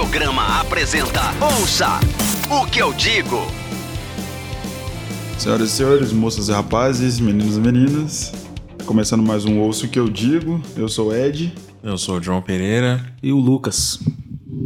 Audiograma apresenta Ouça o que eu digo. Senhoras e senhores, moças e rapazes, meninos e meninas, começando mais um Ouço o que eu digo. Eu sou o Ed. Eu sou o João Pereira. E o Lucas.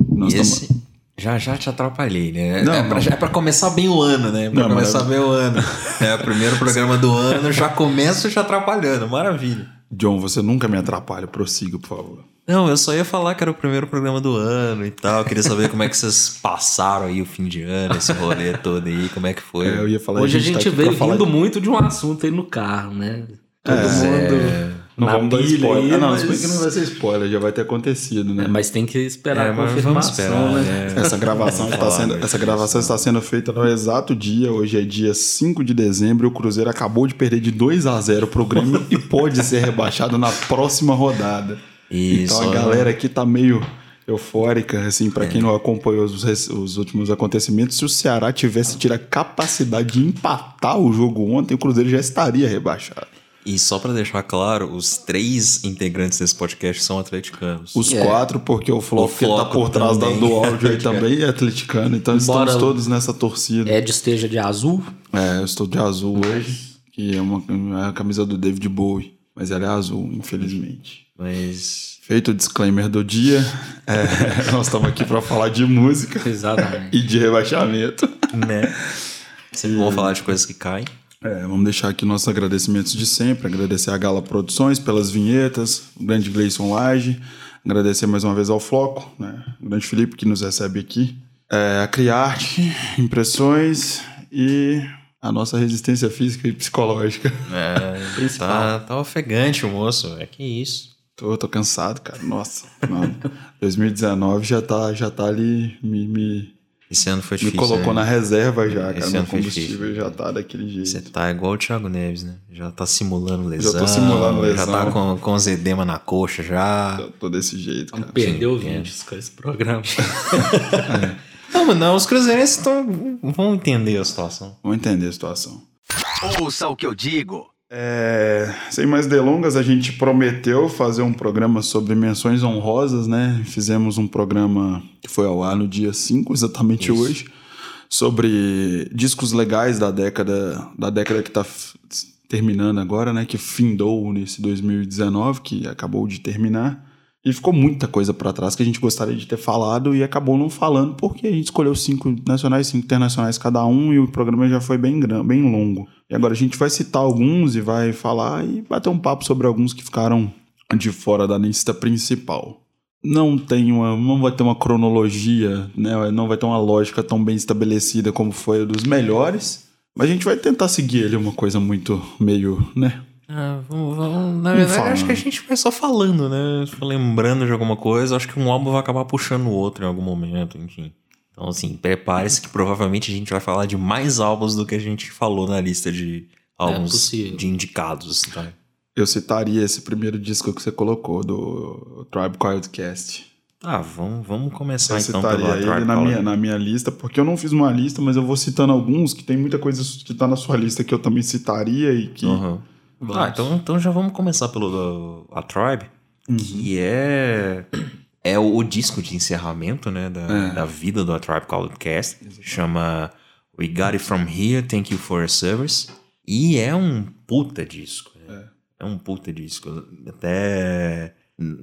Nós e esse... Já já te atrapalhei, né? Não, é, pra, não. é pra começar bem o ano, né? Pra Não, começar mas- bem o ano. É o primeiro programa do ano, já começo te atrapalhando. Maravilha. John, você nunca me atrapalha, prossiga, por favor. Não, eu só ia falar que era o primeiro programa do ano e tal. Eu queria saber como é que vocês passaram aí o fim de ano, esse rolê todo aí, como é que foi. É, eu ia falar Hoje a tá gente aqui veio pra falar rindo de- muito de um assunto aí no carro, né? Todo É. mundo Não na vamos dar spoiler. aí, ah, não, mas... que não vai ser spoiler, já vai ter acontecido, né? É, mas tem que esperar É, a mas confirmação, vamos esperar, né? né? Essa gravação, está sendo, essa gravação está sendo feita no exato dia. Hoje é dia 5 de dezembro. e O Cruzeiro acabou de perder de 2 a 0 pro Grêmio e pode ser rebaixado na próxima rodada. Isso. Então a galera aqui tá meio eufórica, assim, pra quem não acompanhou os, os últimos acontecimentos. Se o Ceará tivesse tido a capacidade de empatar o jogo ontem, o Cruzeiro já estaria rebaixado. E só pra deixar claro, os três integrantes desse podcast são atleticanos. Os É. quatro, porque o Floco, O que tá por trás da- também. do áudio aí também é atleticano. Então Embora estamos todos nessa torcida. Ed esteja de azul. É, eu estou de azul hoje, que é uma, é a camisa do David Bowie, mas ela é azul, infelizmente. Mas. Feito o disclaimer do dia, é, nós estamos aqui para falar de música Exatamente. e de rebaixamento. Né? Sempre vou falar de coisas que caem. É, vamos deixar aqui nossos agradecimentos de sempre, agradecer a Gala Produções pelas vinhetas, o grande Gleison Lage, agradecer mais uma vez ao Floco, né, o grande Felipe que nos recebe aqui, é, a Criarte, impressões e a nossa resistência física e psicológica. É, tá, tá ofegante o moço. É que isso. Tô, tô cansado, cara. Nossa, mano. 2019 já tá, já tá ali, me, me, Esse ano foi me difícil. colocou né? na reserva já, cara. Esse Meu ano foi combustível difícil. já tá daquele jeito. Você tá igual o Thiago Neves, né? Já tá simulando lesão. tô simulando lesão. Já tá com, com os edema na coxa já. Eu tô desse jeito, cara. Perdeu Sim, ouvintes com esse programa. Não, mas não, os cruzeirenses tão, vão entender a situação. Vamos entender a situação. Ouça o que eu digo. É, sem mais delongas, a gente prometeu fazer um programa sobre menções honrosas, né? Fizemos um programa que foi ao ar no dia 5, exatamente Isso. hoje, sobre discos legais da década, da década que tá f- terminando agora, né? Que findou nesse 2019, que acabou de terminar. E ficou muita coisa pra trás que a gente gostaria de ter falado e acabou não falando, porque a gente escolheu cinco nacionais, cinco internacionais cada um e o programa já foi bem, gran- bem longo. E agora a gente vai citar alguns e vai falar e bater um papo sobre alguns que ficaram de fora da lista principal. Não tem uma, não vai ter uma cronologia, né? Não vai ter uma lógica tão bem estabelecida como foi a dos melhores, mas a gente vai tentar seguir ele uma coisa muito meio, né? Ah, vamos, vamos- na verdade, acho que a gente vai só falando, né? Só lembrando de alguma coisa. Acho que um álbum vai acabar puxando o outro em algum momento, enfim. Então, assim, prepare-se que provavelmente a gente vai falar de mais álbuns do que a gente falou na lista de álbuns possível. de indicados, tá? Eu citaria esse primeiro disco que você colocou do Tribe Called Cast. Tá, vamos, vamos começar Eu então citaria ele Tribe na minha, na minha lista, porque eu não fiz uma lista, mas eu vou citando alguns que tem muita coisa que tá na sua lista que eu também citaria e que. Uhum. Ah, então, então já vamos começar pelo a Tribe, que é é o, o disco de encerramento, né, da, É. da vida do A Tribe Called Cast. Chama We Got It From Here, Thank You For Your Service. E é um puta disco. né? É, um puta disco. Até...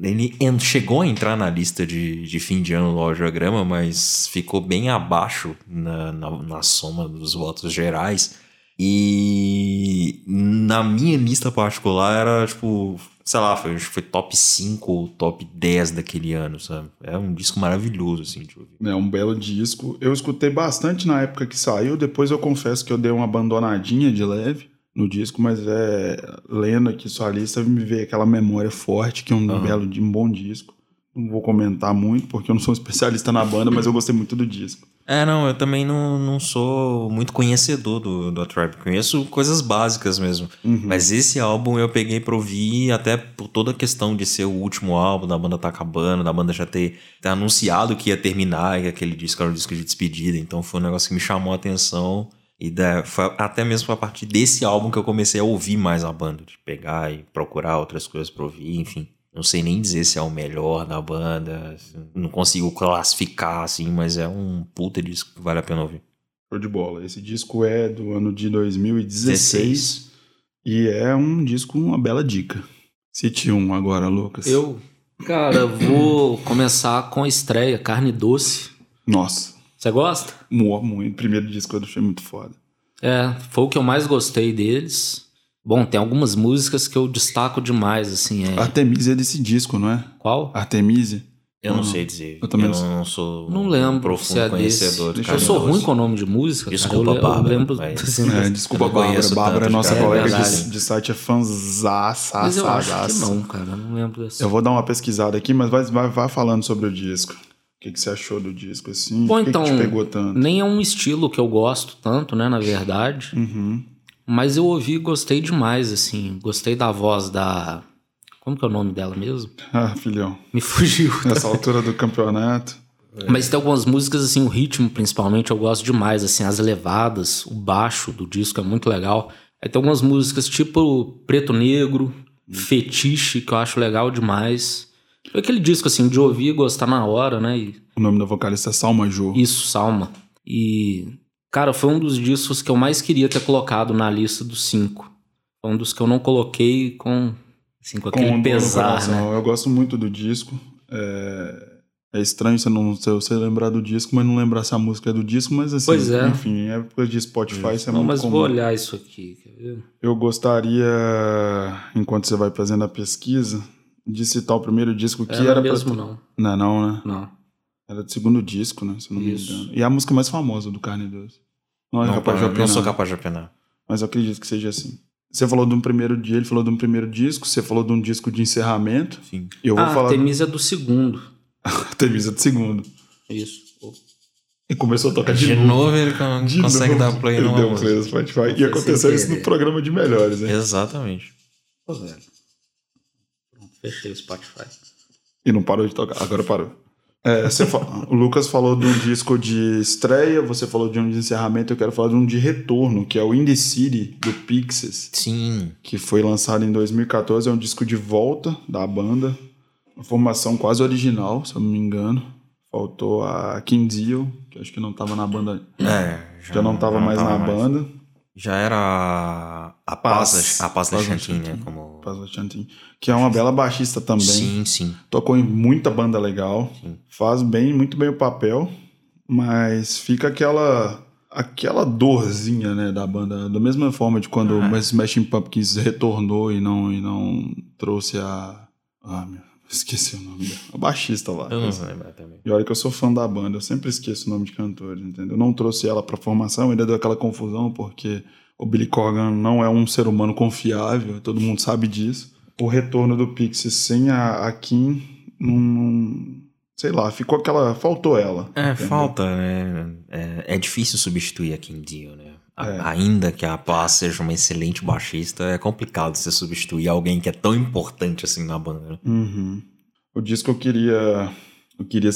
Ele chegou a entrar na lista de, de fim de ano do audiograma, mas ficou bem abaixo na, na, na soma dos votos gerais. E na minha lista particular era tipo, sei lá, foi, acho que foi top 5 ou top 10 daquele ano, sabe? É um disco maravilhoso, assim, de ouvir. É um belo disco. Eu escutei bastante na época que saiu, depois eu confesso que eu dei uma abandonadinha de leve no disco, mas é lendo aqui sua lista me veio aquela memória forte que é um Aham. belo, de um bom disco. Não vou comentar muito porque eu não sou um especialista na banda, mas eu gostei muito do disco. É, não, eu também não, não sou muito conhecedor do, do A Tribe. Conheço coisas básicas mesmo. Uhum. Mas esse álbum eu peguei pra ouvir até por toda a questão de ser o último álbum, da banda tá acabando, da banda já ter, ter anunciado que ia terminar, e aquele disco era um disco de despedida. Então foi um negócio que me chamou a atenção. E da, foi até mesmo a partir desse álbum que eu comecei a ouvir mais a banda, de pegar e procurar outras coisas pra ouvir, enfim. Não sei nem dizer se é o melhor da banda. Não consigo classificar, assim, mas é um puta disco que vale a pena ouvir. Show de bola. Esse disco é do ano de 2016 e é um disco, uma bela dica. Cite um agora, Lucas. Eu, cara, vou começar com a estreia, Carne Doce. Nossa, Você gosta? mu- muito. Primeiro disco eu achei muito foda. É, foi o que eu mais gostei deles. Bom, tem algumas músicas que eu destaco demais, assim, é... Artemisia é desse disco, não é? Qual? Artemisia. Eu não Uhum. sei dizer. Eu também não não sou Não um lembro profundo se é conhecedor Eu sou ruim com o nome de música, Desculpa, cara. Eu, Bárbara, eu lembro... mas- assim, É, desculpa, Eu não Bárbara. Bárbara é nossa cara. colega É verdade. de, de site, é fãzaça. Mas eu acho que não, cara. eu Não lembro desse. Eu vou dar uma pesquisada aqui, mas vai, vai, vai falando sobre o disco. O que, que você achou do disco, assim? Bom, o que, então, que te pegou tanto? Nem é um estilo que eu gosto tanto, né, na verdade. Uhum. Mas eu ouvi e gostei demais, assim. Gostei da voz da... Como que é o nome dela mesmo? Ah, filhão. Me fugiu. Nessa altura do campeonato. Mas tem algumas músicas, assim, o ritmo principalmente eu gosto demais, assim, as levadas, o baixo do disco é muito legal. Aí tem algumas músicas tipo Preto Negro, Fetiche, que eu acho legal demais. Foi aquele disco, assim, de ouvir e gostar na hora, né? E O nome da vocalista é Salma Jô. isso, Salma. E, cara, foi um dos discos que eu mais queria ter colocado na lista dos cinco. Foi um dos que eu não coloquei com, assim, com aquele no pesar, né? Eu gosto muito do disco. É, é estranho você não você, lembrar do disco, mas não lembrar se a música é do disco, mas assim, Pois é. enfim, em época de Spotify isso é Não, muito mas comum. vou olhar isso aqui, quer ver? Eu gostaria, enquanto você vai fazendo a pesquisa, de citar o primeiro disco que Era era, mesmo, pra... não. Não, não, né? Não. Era do segundo disco, né? Se eu não Isso. me engano. E é a música mais famosa do Carne Doce. Não é Não, capaz de não, não opinar, sou capaz de opinar. mas eu acredito que seja assim. Você falou de um primeiro dia, ele falou de um primeiro disco, você falou de um disco de encerramento. Sim. E eu vou ah, falar Artemisia é do segundo. Artemisia do segundo. Isso. E começou a tocar de, De novo. novo ele con- De consegue novo. dar play Ele numa deu play no Spotify. E aconteceu isso no programa de melhores, né? Exatamente. Pô, velho. Pronto, fechei o Spotify. E não parou de tocar. Agora parou. É, O Lucas falou de um disco de estreia, você falou de um de encerramento, eu quero falar de um de retorno, que é o In The City, do Pixies, Sim. que foi lançado em 2014. É um disco de volta da banda. Uma formação quase original, se eu não me engano. Faltou a Kim Deal, que acho que não estava na banda. É, Já não estava mais na banda. Já era a- Paz. Paz, a Paz da Paz da Chantin, né? Chantin. Como... Pazla Chantin, que é uma bela baixista também. Sim, sim. Tocou em muita banda legal. Sim. Faz bem, muito bem o papel. Mas fica aquela aquela dorzinha, né, da banda. Da mesma forma de quando Ah. o Smashing Pumpkins retornou e não, e não trouxe a... Ah, meu... Esqueci o nome dela. A baixista lá. Eu não vou lembrar também. E olha que eu sou fã da banda, eu sempre esqueço o nome de cantores, entendeu? Não trouxe ela pra formação, ainda deu aquela confusão, porque o Billy Corgan não é um ser humano confiável, todo mundo sabe disso. O retorno do Pixies sem a, a Kim, não, não- sei lá, ficou aquela. faltou ela. É, entendeu? falta, né? É, é difícil substituir a Kim Deal, né? A- É. Ainda que a Paz seja uma excelente baixista, é complicado você substituir alguém que é tão importante assim na banda. né? Uhum. O disco eu queria. Eu queria,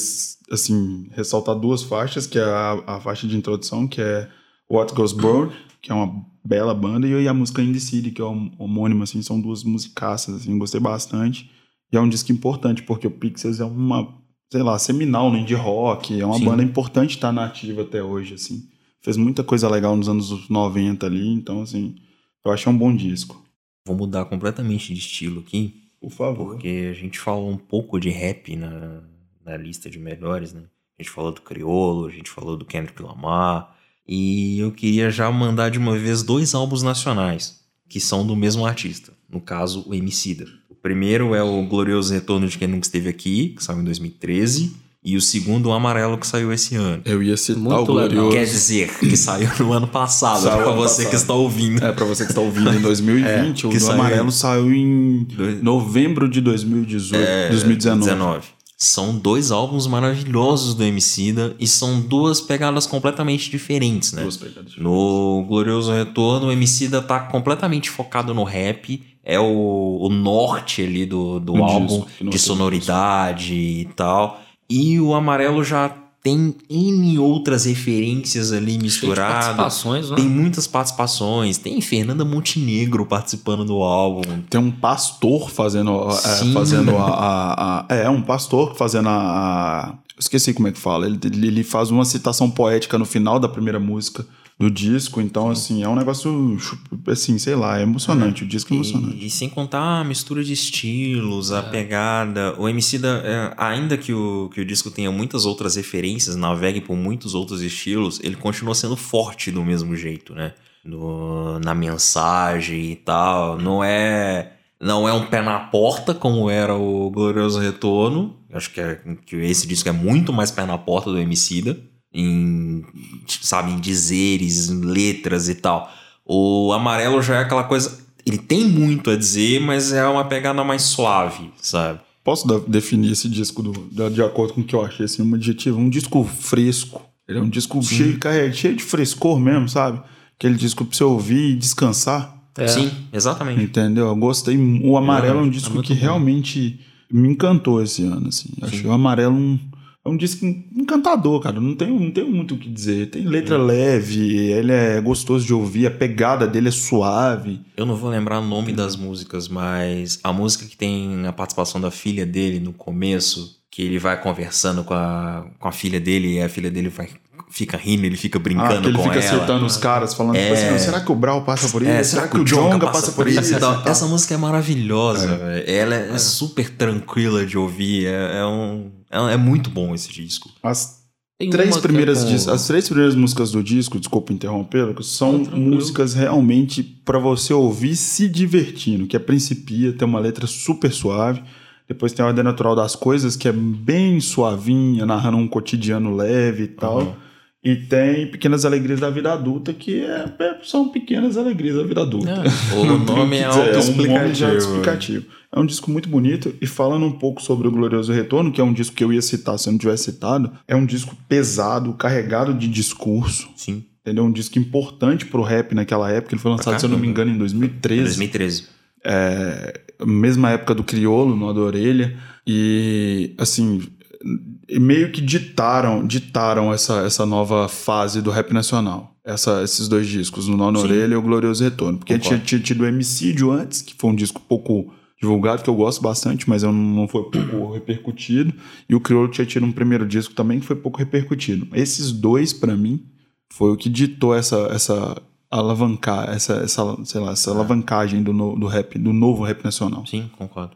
assim, ressaltar duas faixas, que é a, a faixa de introdução, que é What Goes Broad, que é uma bela banda, e a música In The City, que é hom- homônima, assim, são duas musicaças, assim, gostei bastante. E é um disco importante, porque o Pixies é uma, sei lá, seminal né, de rock, é uma Sim. banda importante estar nativa até hoje, assim. Fez muita coisa legal nos anos 90 ali, então, assim, eu achei um bom disco. Vou mudar completamente de estilo aqui, Por favor. porque a gente falou um pouco de rap na, na lista de melhores, né? A gente falou do Criolo, a gente falou do Kendrick Lamar, e eu queria já mandar de uma vez dois álbuns nacionais, que são do mesmo artista, no caso, o Emicida. O primeiro é o Glorioso Retorno de Quem Nunca Esteve Aqui, que saiu em 2013, e o segundo, o Amarelo, que saiu esse ano. Eu ia citar Muito o legal. Glorioso. Quer dizer, que saiu no ano passado, Saiu pra você passado. que está ouvindo. É, pra você que está ouvindo em 2020, É, o do saiu Amarelo em- saiu em novembro de 2018, É, 2019. 19. São dois álbuns maravilhosos do Emicida e são duas pegadas completamente diferentes, né? Duas pegadas. No Glorioso Retorno, o Emicida tá completamente focado no rap, é o, o norte ali do, do No álbum, disco, de sonoridade e tal. E o Amarelo já tem N outras referências ali de misturadas. participações, né? Tem muitas participações. Tem Fernanda Montenegro participando do álbum. Tem um pastor fazendo, é, fazendo a, a- a- É, um pastor fazendo a. a- esqueci como é que fala. Ele, ele ele faz uma citação poética no final da primeira música do disco. Então, assim, é um negócio. Assim, sei lá, é emocionante. O disco é emocionante. E, e sem contar a mistura de estilos, a pegada. O MC da. é, ainda que o, que o disco tenha muitas outras referências, navegue por muitos outros estilos, ele continua sendo forte do mesmo jeito, né? No, na mensagem e tal. Não é. Não é um pé na porta como era o Glorioso Retorno. Acho que, é, que esse disco é muito mais pé na porta do Emicida. Em, sabe, em dizeres, em letras e tal. O Amarelo já é aquela coisa... Ele tem muito a dizer, mas é uma pegada mais suave, sabe? Posso definir esse disco do- da- de acordo com o que eu achei, assim, um adjetivo? Um disco fresco. Ele é um disco cheio, carrega- cheio de frescor mesmo, sabe? Aquele disco pra você ouvir e descansar. É. Sim, exatamente. Entendeu? Eu gostei. O Amarelo é um É, disco é que bom. realmente me encantou esse ano, assim. Achei o Amarelo um, é um disco encantador, cara. Não tem, não tem muito o que dizer. Tem letra leve, ele é gostoso de ouvir, a pegada dele é suave. Eu não vou lembrar o nome das músicas, mas a música que tem a participação da filha dele no começo, que ele vai conversando com a, com a filha dele e a filha dele vai, fica rindo, ele fica Ah, brincando que ele com fica ela. citando os caras, falando, tipo É. assim, será que o Brau passa por isso? É, será, que o Jonga passa por isso? tal? Essa música é maravilhosa, velho. Ela é, super tranquila de ouvir. É, é um, é, é muito bom esse disco. As Tem três é primeiras dis- as três primeiras músicas do disco, desculpa interrompê-lo, são músicas realmente pra você ouvir se divertindo, que é Principia, tem uma letra super suave. Depois tem a Ordem Natural das Coisas, que é bem suavinha, narrando um cotidiano leve e tal. Uhum. E tem Pequenas Alegrias da Vida Adulta, que é, é- são pequenas alegrias da vida adulta. Tem o nome é dizer, um nome já autoexplicativo. É um disco muito bonito e falando um pouco sobre o Glorioso Retorno, que é um disco que eu ia citar se eu não tivesse citado, é um disco pesado, carregado de discurso. Sim, Entendeu? Um disco importante pro rap naquela época. Ele foi lançado, se eu não me engano, em 2013. 2013. É, mesma época do Criolo, no da Orelha. E, assim, meio que ditaram, ditaram essa, essa nova fase do rap nacional. Essa, esses dois discos, o Nó na. Orelha e o Glorioso Retorno. Porque tinha, tinha tido o Emicídio antes, que foi um disco pouco divulgado, que eu gosto bastante, mas eu não foi pouco repercutido. E o Criolo tinha tido um primeiro disco também, que foi pouco repercutido. Esses dois, pra mim, foi o que ditou essa, essa alavancar, essa, essa, sei lá, essa alavancagem do, no- do rap, do novo rap nacional. Sim, concordo.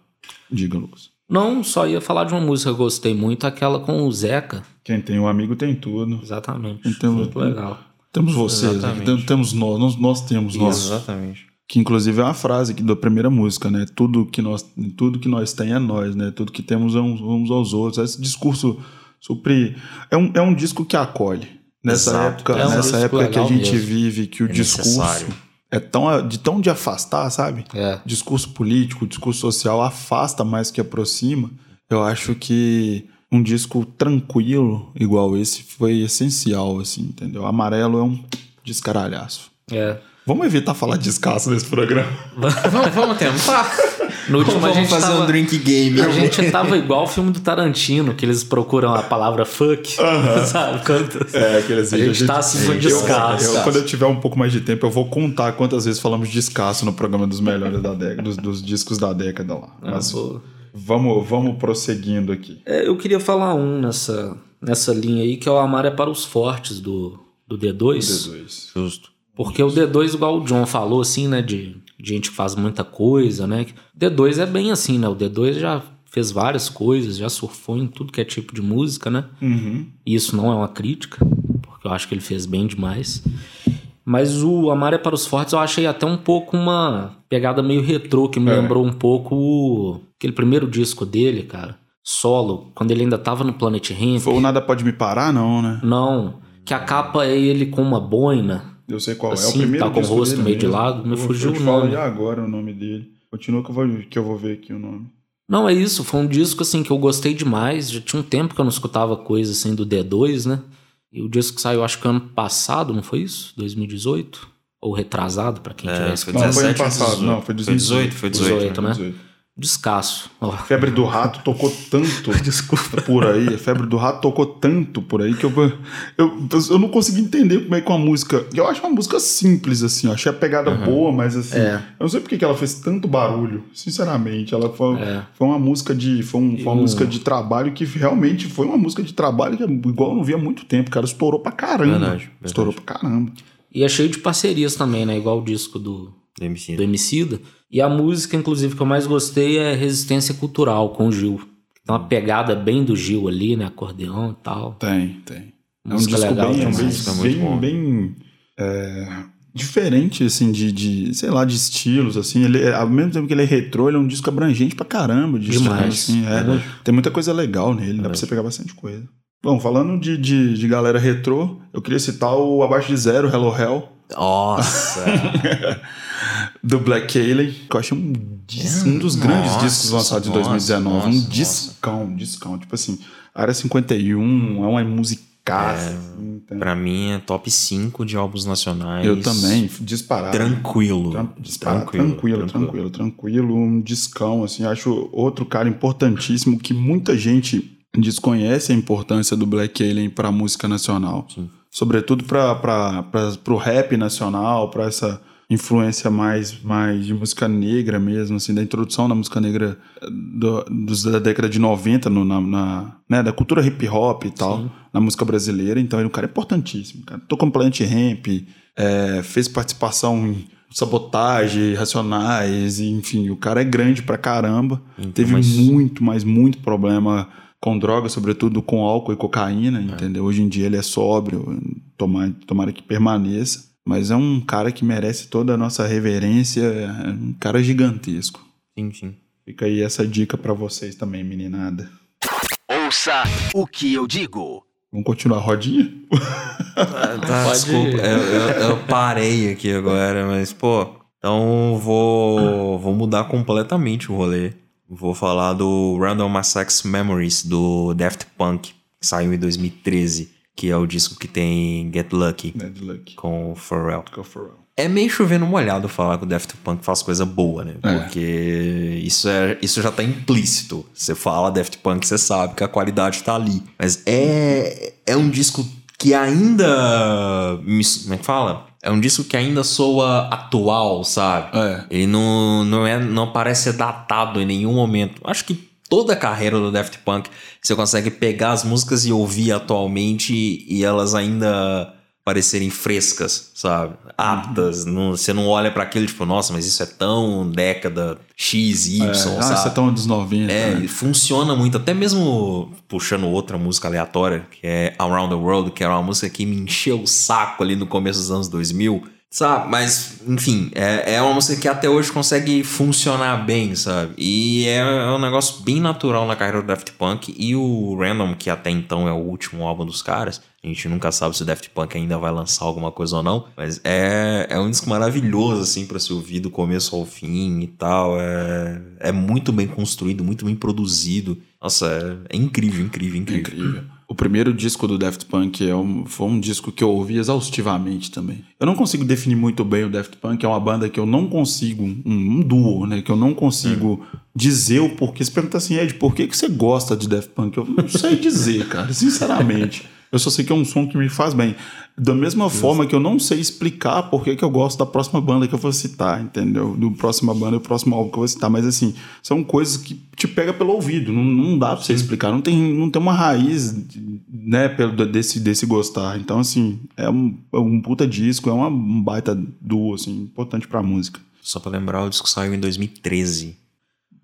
Diga, Lucas. Não, só ia falar de uma música que eu gostei muito, aquela com o Zeca. Quem tem um amigo tem tudo. Exatamente. Então, muito legal. Temos vocês, tem- temos nós, nós, nós temos nós. Exatamente. Que inclusive é uma frase aqui da primeira música, né? Tudo que nós, tudo que nós tem é nós, né? Tudo que temos é uns, uns aos outros. Esse discurso supri é um, é um disco que acolhe. Nessa Exato. época, É um nessa época que a gente mesmo. vive, que o É discurso necessário. é tão de tão de afastar, sabe? É. discurso político, discurso social afasta mais que aproxima. Eu acho que um disco tranquilo igual esse foi essencial, assim, entendeu? Amarelo é um descaralhaço. É. Vamos evitar falar descasso nesse programa. vamos, vamos tentar. No último a vamos gente fazer tava, um drink game. A gente tava igual o filme do Tarantino, que eles procuram a palavra fuck, sabe? Quando... É, aqueles A gente tá com eu, descasso. eu, Quando eu tiver um pouco mais de tempo, eu vou contar quantas vezes falamos de descasso no programa dos melhores da década, dos, dos discos da década lá. Ah, Mas vamos, vamos prosseguindo aqui. É, eu queria falar um nessa, nessa linha aí, que é o Amar é para os Fortes, do, do D2. D2. Justo. Porque o D2, igual o John falou, assim, né? De, de gente que faz muita coisa, né? D2 é bem assim, né? O D2 já fez várias coisas, já surfou em tudo que é tipo de música, né? Uhum. E isso não é uma crítica, porque eu acho que ele fez bem demais. Mas o Amar é para os Fortes eu achei até um pouco uma pegada meio retrô, que me É. lembrou um pouco o- aquele primeiro disco dele, cara. Solo, quando ele ainda tava no Planet Ramp. Foi o Nada Pode Me Parar, não, né? Não, que a capa é ele com uma boina. Eu sei qual é. É Assim, o primeiro tá com o rosto dele meio de mesmo. lado, me Eu fugiu eu te o falo nome. agora o nome dele. Continua que eu, vou, que eu vou ver aqui o nome. Não, é isso, foi um disco assim que eu gostei demais. Já tinha um tempo que eu não escutava coisa assim do D2, né? E o disco saiu acho que ano passado, não foi isso? 2018? Ou retrasado, pra quem tiver É, foi escutado. Não, foi ano 17 ou passado. 18? Não, foi Foi 18, foi 18, 18, né? Descasso. Ó, Febre do Rato tocou tanto Desculpa. por aí. Febre do Rato tocou tanto por aí que eu, eu, eu não consegui entender como é que uma música. Eu acho uma música simples, assim. Eu achei a pegada boa, mas assim. É. Eu não sei porque que ela fez tanto barulho. Sinceramente. Ela foi, É. foi uma música de. Foi, um- foi uma música de trabalho que realmente foi uma música de trabalho que, igual eu não via há muito tempo. Cara, estourou pra caramba. Verdade, verdade. Estourou pra caramba. E é cheio de parcerias também, né? Igual o disco do, Do MC. do Emicida. E a música, inclusive, que eu mais gostei é Resistência Cultural, com o Gil. Tem uma pegada bem do Gil ali, né? Acordeão e tal. Tem, tem. É um Música disco legal bem, é um demais. bem, Música muito bem, bem, é, diferente, assim, de, de, sei lá, de estilos, assim. Ele, é- ao mesmo tempo que ele é retrô, ele é um disco abrangente pra caramba. De Demais. estilos, assim, é. Tem muita coisa legal nele, dá pra você pegar bastante coisa. Bom, falando de, de, de galera retrô, eu queria citar o Abaixo de Zero, Hello Hell, Nossa! do Black Alien, que eu achei um, um dos grandes Nossa, discos lançados em nossa, 2019. nossa, um nossa. discão, um discão. Tipo assim, Área 51 é uma musicaça. assim, entendeu? pra mim é top 5 de álbuns nacionais. Eu também, disparado. Tranquilo. Tran- disparado, tranquilo, tranquilo, tranquilo, Um discão, assim. Acho outro cara importantíssimo que muita gente desconhece a importância do Black Alien pra música nacional. Sim. Sobretudo para o rap nacional, para essa influência mais, mais de música negra mesmo, assim, da introdução da música negra eh, do- dos, da década de 90, no, na, na- né, da cultura hip hop e tal, Sim. na música brasileira. Então ele é um cara importantíssimo, cara. Tocou com Planet Ramp, eh, fez participação em Sabotagem, Racionais, enfim, o cara é grande pra caramba. Então, Teve mas- muito, mas muito problema com drogas, sobretudo com álcool e É. cocaína, entendeu? Hoje em dia ele é sóbrio, tomara, tomara que permaneça. Mas é um cara que merece toda a nossa reverência, é um cara gigantesco. Sim, sim. Fica aí essa dica pra vocês também, meninada. Ouça o que eu digo. Vamos continuar a rodinha? Tá, Pode- desculpa, eu, eu- eu parei aqui agora, mas, pô, então vou, vou mudar completamente o rolê. Vou falar do Random Access Memories do Daft Punk, que saiu em 2013, que é o disco que tem Get Lucky Ned Luck. com o Pharrell. For it. É meio chovendo molhado falar que o Daft Punk faz coisa boa, né? É. Porque isso, é, isso já tá implícito. Você fala Daft Punk, você sabe que a qualidade tá ali. Mas é, é um disco que ainda. Como é que fala? É um disco que ainda soa atual, sabe? É. Ele não, não, é, não parece ser datado em nenhum momento. Acho que toda a carreira do Daft Punk você consegue pegar as músicas e ouvir atualmente e elas ainda parecerem frescas, sabe? Aptas. Não, você não olha pra aquilo tipo, nossa, mas isso é tão década X, Y, É, ah, sabe? isso é tão dos 90. É, né? funciona muito, até mesmo puxando outra música aleatória, que é Around the World, que era uma música que me encheu o saco ali no começo dos anos 2000, sabe? Mas, enfim, é, é uma música que até hoje consegue funcionar bem, sabe? E é, é um negócio bem natural na carreira do Daft Punk, e o Random, que até então é o último álbum dos caras, a gente nunca sabe se o Daft Punk ainda vai lançar alguma coisa ou não, mas é, é um disco maravilhoso, assim, pra se ouvir do começo ao fim e tal. É, é muito bem construído, muito bem produzido. Nossa, é, é incrível, incrível, incrível. Incrível. O primeiro disco do Daft Punk é um- foi um disco que eu ouvi exaustivamente também. Eu não consigo definir muito bem o Daft Punk, é uma banda que eu não consigo, um, um duo, né? Que eu não consigo dizer o porquê. Você pergunta assim, Ed, por que, que você gosta de Daft Punk? Eu não sei dizer, cara, sinceramente. Eu só sei que é um som que me faz bem. Da mesma forma que eu não sei explicar por que, eu gosto da próxima banda que eu vou citar, entendeu? Do próxima banda e o próximo álbum que eu vou citar. Mas assim, são coisas que te pega pelo ouvido. Não, não dá pra você explicar. Não tem, não tem uma raiz, né, pelo, desse, desse gostar. Então, assim, é um, é um puta disco, é uma, um baita duo, assim, importante pra música. Só pra lembrar, o disco saiu em 2013.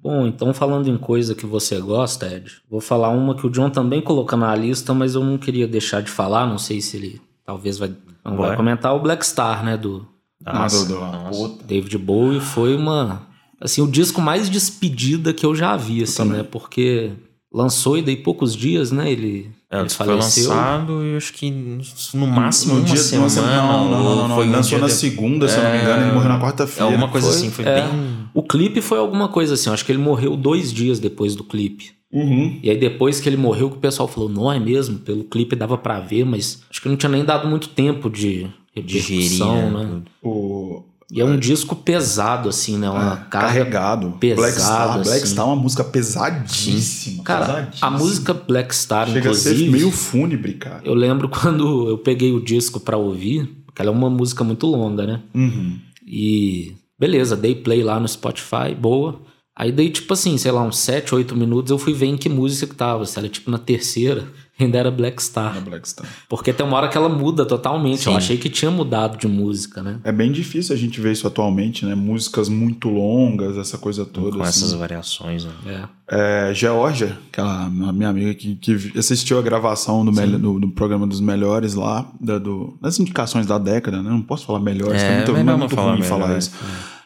Bom, então falando em coisa que você gosta, Ed, vou falar uma que o John também colocou na lista, mas eu não queria deixar de falar, não sei se ele talvez vai, não vai Vai. comentar, o Black Star, né, do Ah, do- do- nossa. puta. David Bowie, foi uma, assim, o disco mais despedida que eu já vi, assim, né, porque lançou e daí poucos dias, né, ele, É, o ele foi faleceu. lançado e acho que no máximo No uma dia- semana. Não, não, não, não, não. foi um lançou na de- segunda, se eu não me engano, ele morreu na quarta-feira. É alguma coisa Foi- assim, foi é. bem. O clipe foi alguma coisa assim, eu acho que ele morreu dois dias depois do clipe. Uhum. E aí depois que ele morreu, que o pessoal falou, não é mesmo, pelo clipe dava pra ver, mas acho que não tinha nem dado muito tempo de Digerir, repercussão, né? né? O, E é um disco pesado, assim, né? Uma carga carregado. pesada, Black Star, Black assim. Star é uma música pesadíssima. Cara, pesadíssima. a música Black Star, Chega a ser inclusive, meio fúnebre, cara. eu lembro quando eu peguei o disco pra ouvir, porque ela é uma música muito longa, né? Uhum. E beleza, dei play lá no Spotify, boa. Aí dei tipo assim, sei lá, uns 7, 8 minutos, eu fui ver em que música que tava. Se era tipo na terceira, ainda era Black É Star. Black Star. Porque tem uma hora que ela muda totalmente. Eu Sim. achei que tinha mudado de música, né? É bem difícil a gente ver isso atualmente, né? Músicas muito longas, essa coisa toda. Com assim. essas variações, né? É. É, Georgia, aquela minha amiga que, que assistiu a gravação do, do, do programa dos melhores lá, da- do- das indicações da década, né? Não posso falar melhores, É, é, muito, melhor é não muito falar ruim falar melhores, isso.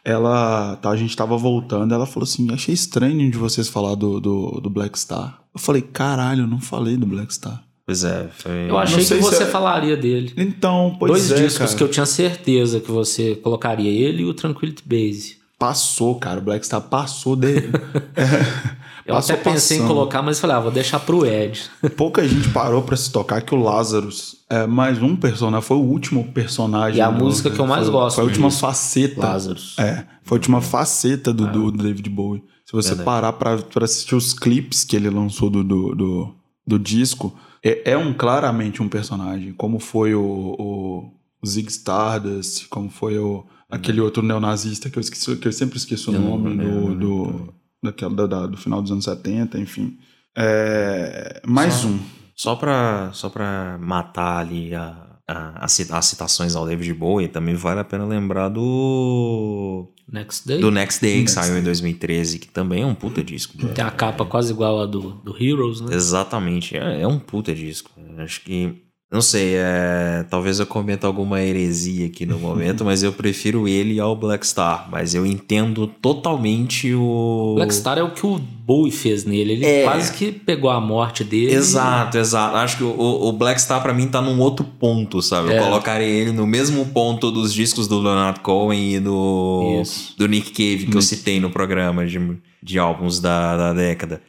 Ela, tá, a gente tava voltando, ela falou assim: achei estranho de vocês falar do, do, do Black Star. Eu falei, caralho, eu não falei do Black Star. Pois é, foi. Eu achei que você é- falaria dele. Então, pois Dois é, discos cara. que eu tinha certeza que você colocaria ele e o Tranquility Base. Passou, cara. O Black Star passou dele. Eu Passou até pensei em passando. colocar, mas falei, ah, vou deixar pro Ed. Pouca gente parou pra se tocar que o Lazarus é mais um personagem, foi o último personagem. E a do- música que eu mais foi- gosto Foi a última disso. faceta. Lazarus. É, foi a última faceta Ah. do, do David Bowie. Se você Verdade. parar pra, pra assistir os clipes que ele lançou do, do, do, do disco, é, é um claramente um personagem. Como foi o, o, o Zig Stardust, como foi o, aquele outro neonazista que eu, esqueci, que eu sempre esqueço o nome não, do, não, do, daquela, da- da- do final dos anos 70, enfim. É, mais Só- um. Só pra, só pra matar ali a, a- as cita- as citações ao David Bowie, também vale a pena lembrar do. Next Day. Do Next Day, que Next saiu Day. em 2013, que também é um puta disco. Tem a capa quase igual a do, do Heroes, né? Exatamente, é, é um puta disco. Acho que. Não sei, é, talvez eu cometa alguma heresia aqui no momento, mas eu prefiro ele ao Black Star. Mas eu entendo totalmente o. Black Star é o que o Bowie fez nele. Ele É. quase que pegou a morte dele. Exato, exato. Acho que o, o Black Star pra mim tá num outro ponto, sabe? É. Eu colocaria ele no mesmo ponto dos discos do Leonard Cohen e do, Isso. do Nick Cave que eu citei no programa de, de álbuns da, da década.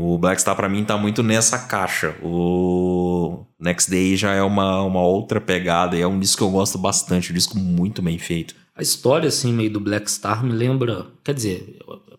O Black Star pra mim tá muito nessa caixa. O Next Day já é uma, uma outra pegada e é um disco que eu gosto bastante, um disco muito bem feito. A história, assim, meio do Black Star me lembra. Quer dizer,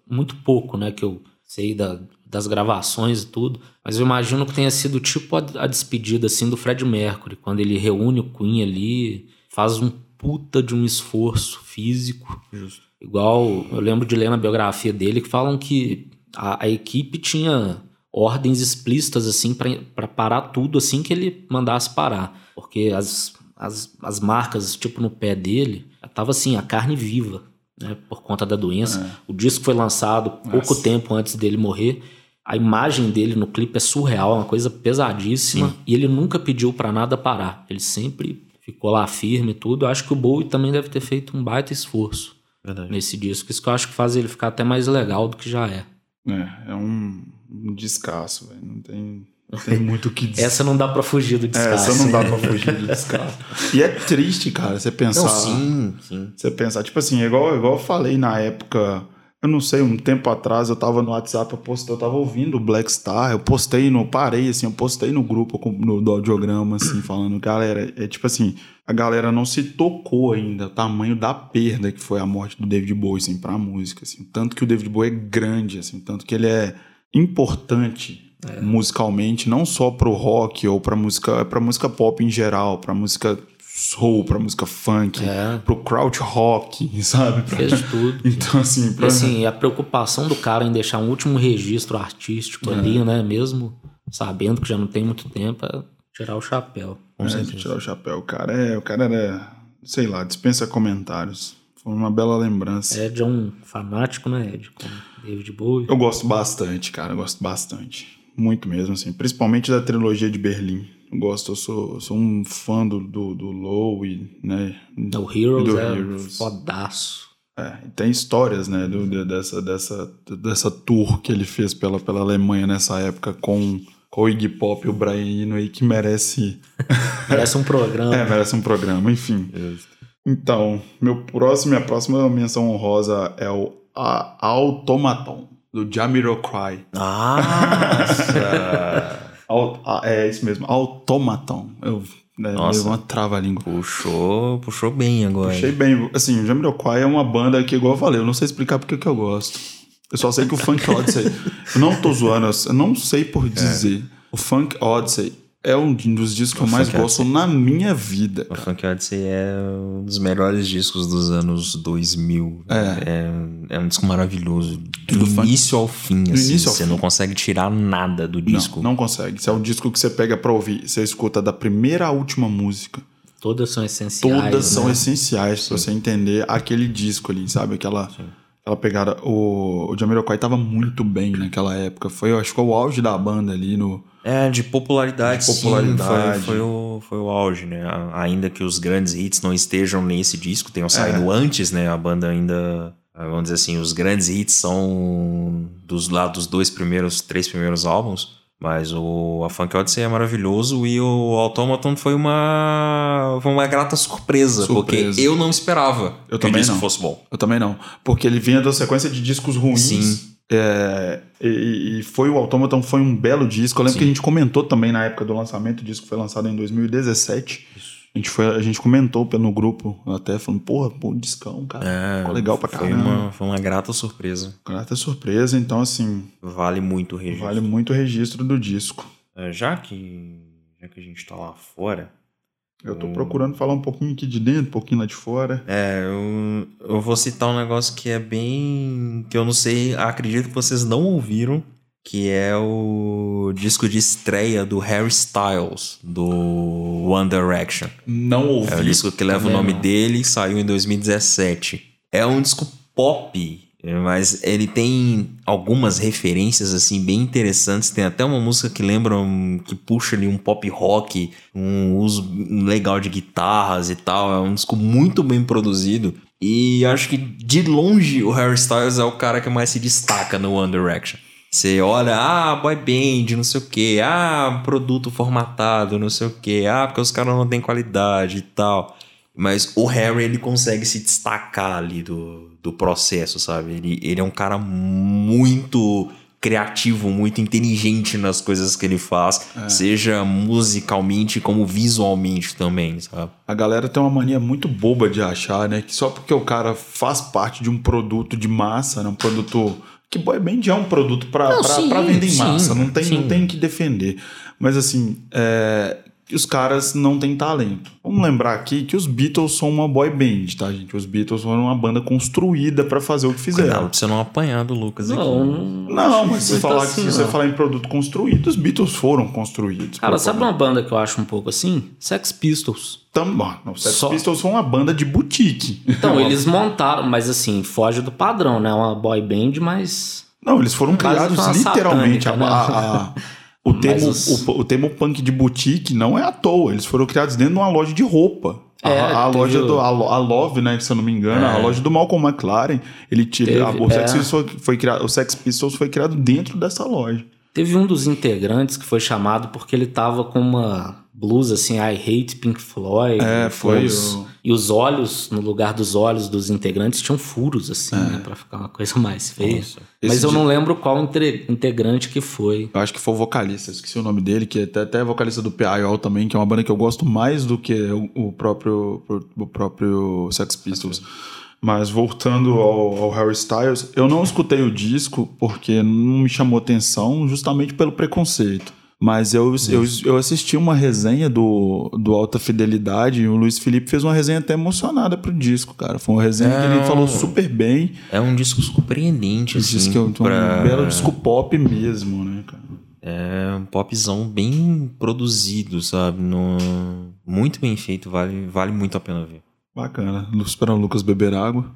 muito pouco, né? Que eu sei da- das gravações e tudo. Mas eu imagino que tenha sido tipo a, a despedida, assim, do Fred Mercury. Quando ele reúne o Queen ali, faz um puta de um esforço físico. Justo. Igual eu lembro de ler na biografia dele que falam que a, a equipe tinha ordens explícitas assim para parar tudo assim que ele mandasse parar, porque as, as, as marcas tipo no pé dele tava assim a carne viva, né, por conta da doença. O disco foi lançado pouco Nossa. tempo antes dele morrer. A imagem dele no clipe é surreal, é uma coisa pesadíssima e ele nunca pediu para nada parar. Ele sempre ficou lá firme e tudo. Eu acho que o Bowie também deve ter feito um baita esforço Verdade. nesse disco. Isso que eu acho que faz ele ficar até mais legal do que já é. É, é um, um descasso, velho. Não tem, não tem muito o que dizer. Essa não dá pra fugir do É, descasso. essa não dá pra fugir do descasso. E é triste, cara, você pensar. Não, sim, sim. Você pensar, tipo assim, igual, igual eu falei na época, eu não sei, um tempo atrás eu tava no WhatsApp, eu postei, eu tava ouvindo o Black Star, eu postei no, parei assim, eu postei no grupo com- no, do audiograma, assim, falando, galera, é tipo assim, a galera não se tocou ainda o tamanho da perda que foi a morte do David Bowie, assim, pra música, assim, tanto que o David Bowie é grande, assim, tanto que ele é importante musicalmente, não só pro rock ou pra música, pra música pop em geral, pra música soul, pra música funk, É. pro crowd rock, sabe? Pra- Fez tudo. Então, assim, E pra... assim, a preocupação do cara em deixar um último registro artístico ali, né? Mesmo sabendo que já não tem muito tempo, é tirar o chapéu. Com é, certeza. tirar o chapéu. O cara, é, o cara era, sei lá, dispensa comentários. Foi uma bela lembrança. Ed é um fanático, né, Ed? Como David Bowie. Eu gosto bastante, cara, eu gosto bastante. Muito mesmo, assim. Principalmente da trilogia de Berlim. Gosto, eu sou, eu sou um fã do, do, do Low e, né? O Heroes do é Heroes. fodaço. É, tem histórias, né, do, de- dessa, dessa, dessa tour que ele fez pela, pela Alemanha nessa época com, com o Iggy Pop e o Brian Eno aí, que merece, Parece um programa. é, merece um programa, enfim. Então, meu próximo, minha próxima menção honrosa é o A- Automaton, do Jamiroquai. Nossa! Ah, é isso mesmo, Automaton. Eu né, Nossa. uma trava-língua. Puxou, puxou bem agora. Achei bem. Assim, o Jamiroquai é uma banda que, igual eu falei, eu não sei explicar porque que eu gosto. Eu só sei que o Funk Odyssey. eu não tô zoando, eu não sei por dizer. O Funk Odyssey é um dos discos que eu mais Funk gosto na minha vida. O Funk Odyssey é um dos melhores discos dos anos 2000. É, é, um disco maravilhoso. Do, do funk- início ao fim, assim. início ao você fim. não consegue tirar nada do disco. Não, não consegue. Esse é o disco que você pega pra ouvir. Você escuta da primeira à última música. Todas são essenciais. Todas são né? essenciais pra você entender aquele disco ali, sabe? Aquela, aquela pegada. O, o Jamiroquai tava muito bem naquela época. Foi, acho que foi o auge da banda ali no. É, de popularidade, De popularidade. sim. Foi, foi, o, foi o auge, né? Ainda que os grandes hits não estejam nesse disco, tenham saído antes, né? A banda ainda. Vamos dizer assim, os grandes hits são dos lá dos dois primeiros, três primeiros álbuns. Mas o a Funk Odyssey é maravilhoso e o Automaton foi uma foi uma grata surpresa, Surpresa. porque eu não esperava Eu que também o disco não. fosse bom. Eu também não. Porque ele vinha da sequência de discos ruins. Sim. É, e, e foi o Automaton foi um belo disco. Eu lembro Sim. que a gente comentou também na época do lançamento. O disco foi lançado em 2017. A gente, foi, a gente comentou no grupo até falando, porra, pô, discão, cara. É, Ficou legal pra foi caramba. uma, foi uma grata surpresa. Grata surpresa, então assim, Vale muito o registro. vale muito o registro do disco. É, já que já que a gente tá lá fora, Eu tô procurando falar um pouquinho aqui de dentro, um pouquinho lá de fora. é, eu, eu vou citar um negócio que é bem que eu não sei, acredito que vocês não ouviram, que é o disco de estreia do Harry Styles do One Direction. Não ouvi. É o disco que leva o nome não. dele, saiu em 2017. É um disco pop, mas ele tem algumas referências assim bem interessantes. Tem até uma música que lembra um- que puxa ali um pop rock, um uso legal de guitarras e tal. É um disco muito bem produzido. E acho que de longe o Harry Styles é o cara que mais se destaca no One Direction. Você olha, ah, boy band, não sei o que, ah, produto formatado, não sei o que, ah, porque os caras não têm qualidade e tal. Mas o Harry, ele consegue se destacar ali do, do processo, sabe? Ele, ele é um cara muito criativo, muito inteligente nas coisas que ele faz, seja musicalmente como visualmente também, sabe? A galera tem uma mania muito boba de achar, né? Que só porque o cara faz parte de um produto de massa, né? Um produto. Que boy band é um produto pra vender em sim, massa. Não tem, não tem que defender. Mas assim, é, que os caras não têm talento. Vamos lembrar aqui que os Beatles são uma boy band, tá, gente? Os Beatles foram uma banda construída pra fazer o que Cuidado fizeram. pra você não apanhar do Lucas aqui. Não, Não, mas se, Não tá falar, assim, se você não. falar em produto construído, os Beatles foram construídos. Cara, sabe uma banda que eu acho um pouco assim? Sex Pistols. Também. Não, Sex Só- Pistols foi uma banda de boutique. Então, eles montaram, mas assim, foge do padrão, né? Uma boy band, mas. Não, eles foram criados literalmente. satânica, a- a- a- o, termo, os- o, o termo punk de boutique não é à toa. Eles foram criados dentro de uma loja de roupa. A- É, a, teve loja do. A, a Love, né? Se eu não me engano, a loja do Malcolm McLaren. Ele tira. Teve, a- o, Sex é. Pistols foi, foi criado, o Sex Pistols foi criado dentro dessa loja. Teve um dos integrantes que foi chamado porque ele tava com uma blusa assim, I hate Pink Floyd. É, foi Os- o- E os olhos, no lugar dos olhos dos integrantes, tinham furos, assim, né? Pra ficar uma coisa mais feia. Mas eu não lembro qual inte- integrante que foi. Eu acho que foi o vocalista, esqueci o nome dele, que é até, até vocalista do PIO também, que é uma banda que eu gosto mais do que o, o próprio, o próprio Sex Pistols. Mas voltando ao, ao Harry Styles, eu não escutei o disco porque não me chamou atenção justamente pelo preconceito. Mas eu, eu, eu assisti uma resenha do, do Alta Fidelidade e o Luiz Felipe fez uma resenha até emocionada pro disco, cara. Foi uma resenha que ele Não. falou super bem. É um disco surpreendente, Ele assim. que é um, um pra- belo disco pop mesmo, né, cara? É um popzão bem produzido, sabe? No... Muito bem feito, vale, vale muito a pena ver. Bacana. Esperando o Lucas beber água.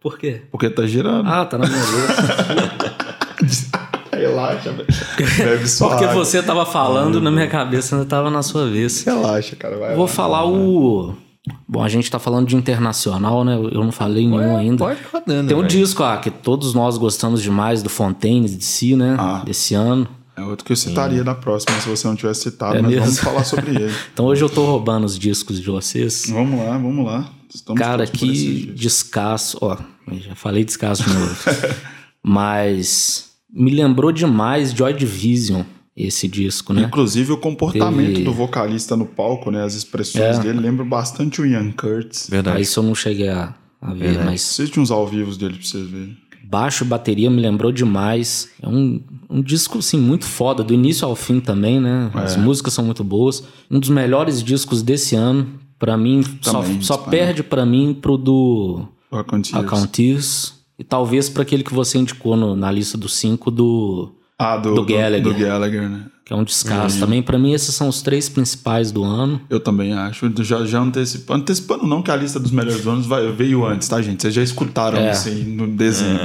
Por quê? Porque tá girando. Ah, tá na minha. Relaxa, velho. Bebe só Porque água. você tava falando, na minha cabeça ainda tava na sua vez. Relaxa, cara. Vai Vou lá. falar o. Bom, a gente tá falando de internacional, né? Eu não falei nenhum ainda. Pode rodando, Tem um velho. disco ah, que todos nós gostamos demais do Fontaine de si, né? Ah. Desse ano. É outro que eu citaria na próxima, se você não tivesse citado, É mas mesmo? vamos falar sobre ele. Então hoje eu tô roubando os discos de vocês. vamos lá, vamos lá. Estamos Cara, que descasso. Ó, já falei descasso de novo. Mas me lembrou demais Joy Division. esse disco, né? Inclusive o comportamento Teve- do vocalista no palco, né? As expressões É. dele lembram bastante o Ian Curtis. Verdade. Aí isso eu não cheguei a, a ver, Verdade. mas Assiste uns ao vivo dele pra você ver. baixo e bateria me lembrou demais. É um, um disco, assim, muito foda, do início ao fim também, né? As É. músicas são muito boas. Um dos melhores discos desse ano, pra mim, só, Também, só disparado. perde pra mim pro do. Accounteers. E talvez pra aquele que você indicou no- na lista dos cinco do... Ah, do, do Gallagher. Do, Gallagher, né? Que é um descasso. Também, pra mim, esses são os três principais do ano. Eu também acho. Já, já antecipando. Antecipando não, que a lista dos melhores anos vai- veio antes, tá, gente? Vocês já escutaram É. isso aí no dezembro.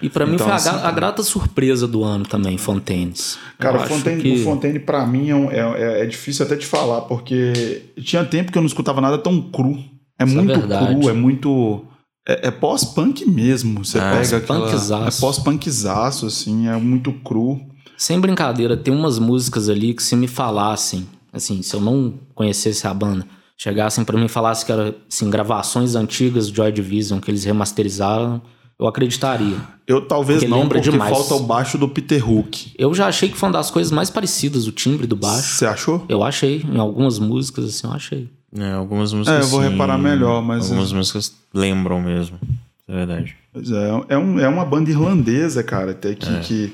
E pra mim Então, foi a, assim, gra- a grata surpresa do ano também, Fontaines. Cara, Fontaine, que- o Fontaine pra mim é, um- é, é- é difícil até de falar, porque tinha tempo que eu não escutava nada tão cru. É Isso é muito cru, é muito. É, é pós-punk mesmo. Você Ah, pega aquela. É pós-punkzaço, assim, é muito cru. Sem brincadeira, tem umas músicas ali que se me falassem, assim, se eu não conhecesse a banda, chegassem pra mim e falassem que eram assim, gravações antigas do Joy Division que eles remasterizaram, eu acreditaria. Eu talvez Porque não, lembra porque demais. falta o baixo do Peter Hook. Eu já achei que foi uma das coisas mais parecidas, o timbre do baixo. Você achou? Eu achei, em algumas músicas, assim, eu achei. É, algumas músicas. É, eu vou sim, reparar melhor, mas- Algumas músicas lembram mesmo. É verdade. Pois é, é, um- é uma banda irlandesa, cara, até que, que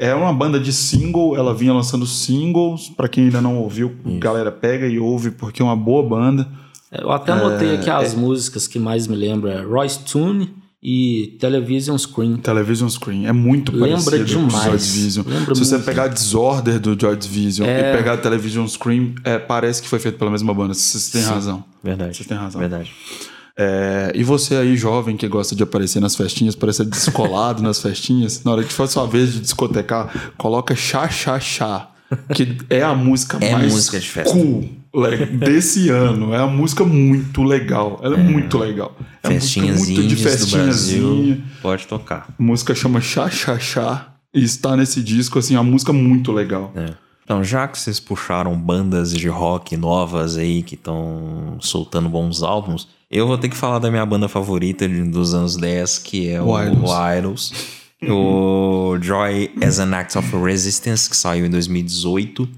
é uma banda de single, ela vinha lançando singles, pra quem ainda não ouviu, galera pega e ouve porque é uma boa banda. Eu até anotei aqui as músicas que mais me lembram, é Royce Tune e Television Screen. Television Screen é muito Lembra parecido com o demais. Joy Division. Lembra Se você muito. pegar Disorder do Joy Division É. e pegar Television Screen, é, parece que foi feito pela mesma banda. Vocês têm razão. Verdade. Você tem razão. Verdade. É, e você aí, jovem, que gosta de aparecer nas festinhas, parecer descolado nas festinhas, na hora que for sua vez de discotecar, coloca chá, chá, chá. Que é a música É mais música cool desse ano. É uma música muito legal. Ela é, muito legal. É uma muito de festinhazinha. Pode tocar. A música chama Chá Chá Chá e está nesse disco, assim, a música muito legal. É. Então, já que vocês puxaram bandas de rock novas aí que estão soltando bons álbuns, eu vou ter que falar da minha banda favorita dos anos 10, que é o, O Idols. o Idols. o Joy as an Act of Resistance, que saiu em 2018.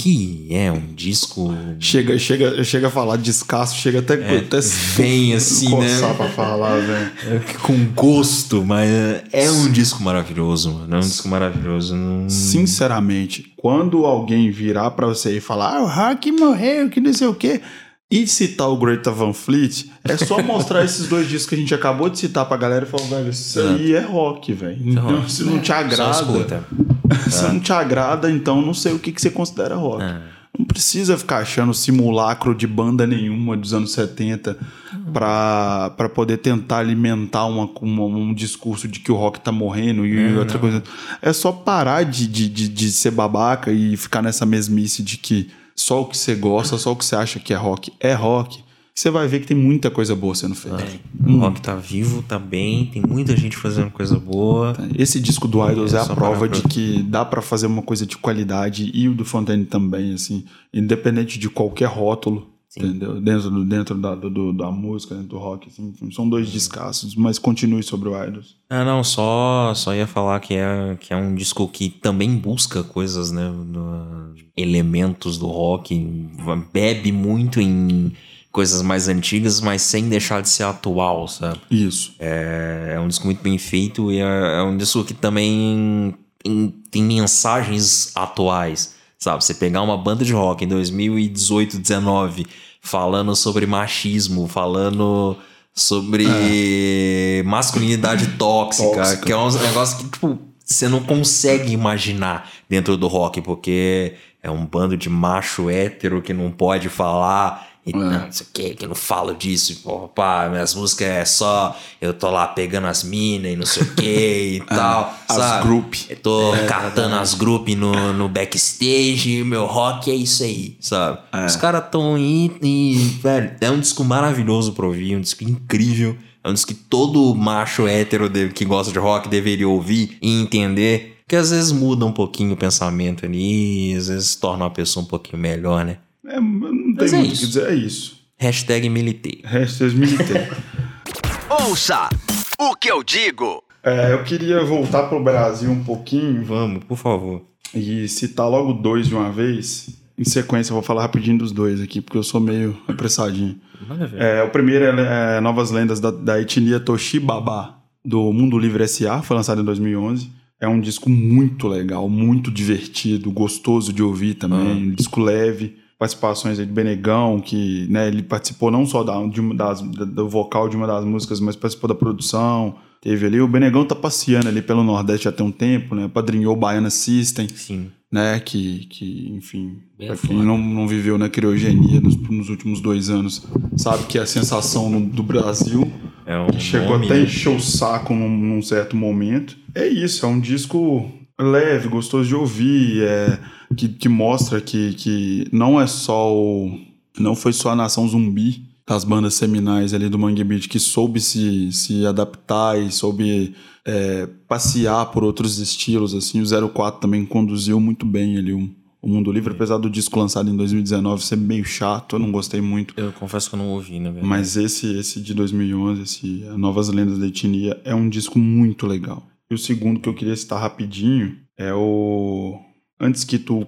Que é um disco Chega, chega, chega a falar de escasso, chega até, até bem assim, né? pra falar, velho. Com gosto, mas é um disco maravilhoso, mano. É um disco maravilhoso. Não... Sinceramente, quando alguém virar pra você e falar, ah, o Rock morreu, que não sei o quê, e citar o Greta Van Fleet, é só mostrar esses dois discos que a gente acabou de citar pra galera e falar, velho, isso aí é rock, velho. Então, se não te Só agrada, se não te agrada, então não sei o que, que você considera rock. É. Não precisa ficar achando simulacro de banda nenhuma dos anos 70 pra, pra poder tentar alimentar uma, uma- um discurso de que o rock tá morrendo e outra coisa. É só parar de, de, de, de ser babaca e ficar nessa mesmice de que só o que você gosta, só o que você acha que é rock é rock. Você vai ver que tem muita coisa boa sendo feita. O rock tá vivo, tá bem, tem muita gente fazendo coisa boa. Esse disco do Idols é, É a prova de que dá pra fazer uma coisa de qualidade e o do Fontaine também, assim, independente de qualquer rótulo, entendeu? Dentro, do, dentro da, do- da música, dentro do rock, assim, são dois descassos, mas continue sobre o Idols. Ah, não, só, só ia falar que é, que é um disco que também busca coisas, né? no- elementos do rock, bebe muito em coisas mais antigas, mas sem deixar de ser atual, sabe? Isso. É, é um disco muito bem feito e é, é um disco que também tem, tem mensagens atuais, sabe? Você pegar uma banda de rock em 2018, 19, falando sobre machismo, falando sobre masculinidade tóxica, Tóxica. que é um negócio que, tipo, você não consegue imaginar dentro do rock, porque é um bando de macho hétero que não pode falar. E não, não sei o que, que não falo disso, pô, pá, minhas músicas é só eu tô lá pegando as minas e não sei o que e tal. as sabe? group. Eu tô catando as group no, no backstage meu rock é isso aí, sabe? Os caras tão aí e, velho, é um disco maravilhoso pra ouvir, um disco incrível. É um disco que todo macho hétero que gosta de rock deveria ouvir e entender. Que às vezes muda um pouquinho o pensamento ali, às vezes torna uma pessoa um pouquinho melhor, né? É, não tem Mas é muito o isso. que dizer, é isso. Hashtag militei. Restos militares. Ouça o que eu digo. é, eu queria voltar pro Brasil um pouquinho. Vamos, por favor. e citar logo dois de uma vez. Em sequência, eu vou falar rapidinho dos dois aqui, porque eu sou meio apressadinho. É, o primeiro é, é Novas Lendas da, da etnia Toshibaba, do Mundo Livre S.A., foi lançado em 2011. É um disco muito legal, muito divertido, gostoso de ouvir também. Um disco leve, participações aí de Benegão, que né, ele participou não só da, de uma das, do vocal de uma das músicas, mas participou da produção. Teve ali, o Benegão tá passeando ali pelo Nordeste já tem um tempo, né? Padrinhou o Baiana System, Sim. né? Que, que enfim, Bem pra quem não, não viveu na criogenia nos, nos últimos dois anos, sabe que é a sensação no- do Brasil É um que chegou nome, até a né? encher o saco num, num certo momento. É isso, é um disco leve, gostoso de ouvir, é, que, que mostra que, que não é só o. Não foi só a nação zumbi das bandas seminais ali do Mangue Beat que soube se, se adaptar e soube é, passear por outros estilos, assim. O 04 também conduziu muito bem ali o, o Mundo Livre, apesar do disco lançado em 2019 ser meio chato, eu não gostei muito. Eu confesso que eu não ouvi, na verdade. Mas esse, esse de 2011, esse Novas Lendas da Etnia, é um disco muito legal. E o segundo que eu queria citar rapidinho é o Antes que tu,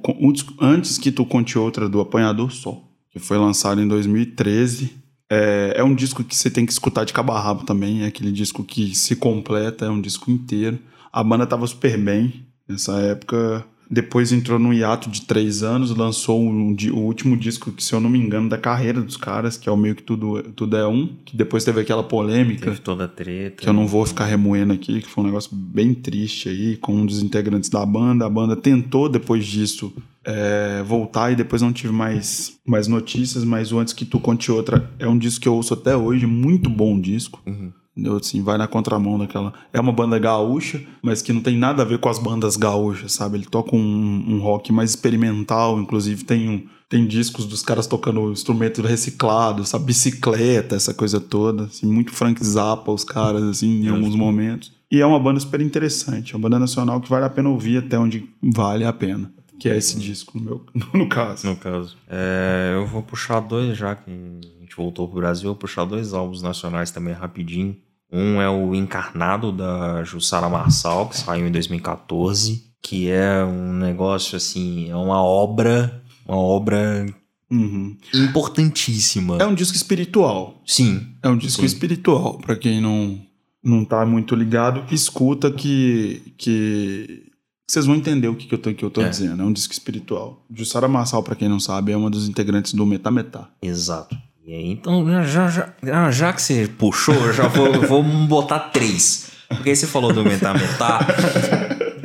Antes que tu conte outra do Apanhador Sol, que foi lançado em 2013. É, é um disco que você tem que escutar de cabo a rabo também, é aquele disco que se completa, é um disco inteiro. A banda tava super bem nessa época. Depois entrou num hiato de três anos, lançou um o último disco, que se eu não me engano, da carreira dos caras, que é o meio que tudo, tudo é um, que depois teve aquela polêmica, Teve toda a treta. que eu não vou ficar remoendo aqui, que foi um negócio bem triste aí, com um dos integrantes da banda. A banda tentou, depois disso, é, voltar e depois não tive mais, mais notícias, mas o Antes Que Tu Conte Outra é um disco que eu ouço até hoje, muito bom disco. Uhum. Entendeu? Assim, vai na contramão daquela. É uma banda gaúcha, mas que não tem nada a ver com as bandas gaúchas, sabe? Ele toca um, um rock mais experimental, inclusive tem um. Tem discos dos caras tocando instrumento reciclado, sabe? Bicicleta, essa coisa toda. Assim, muito Frank Zappa, os caras, assim, em alguns momentos. E é uma banda super interessante. É uma banda nacional que vale a pena ouvir até onde vale a pena. Que é esse disco, no, meu, no caso. No caso. É, eu vou puxar dois, já que gente voltou pro Brasil, vou puxar dois álbuns nacionais também rapidinho. Um é o Encarnado, da Jussara Marçal, que saiu em 2014, que é um negócio assim, é uma obra, uma obra Uhum. importantíssima. É um disco espiritual. Sim, É um disco Sim. espiritual, pra quem não não tá muito ligado, escuta que que vocês vão entender o que, que eu tô, que eu tô É. dizendo. É um disco espiritual. Jussara Marçal, pra quem não sabe, é uma dos integrantes do Metametá. exato. E aí, então, já, já, já, que você puxou, eu já vou, vou botar três. Porque você falou do Metá Metá.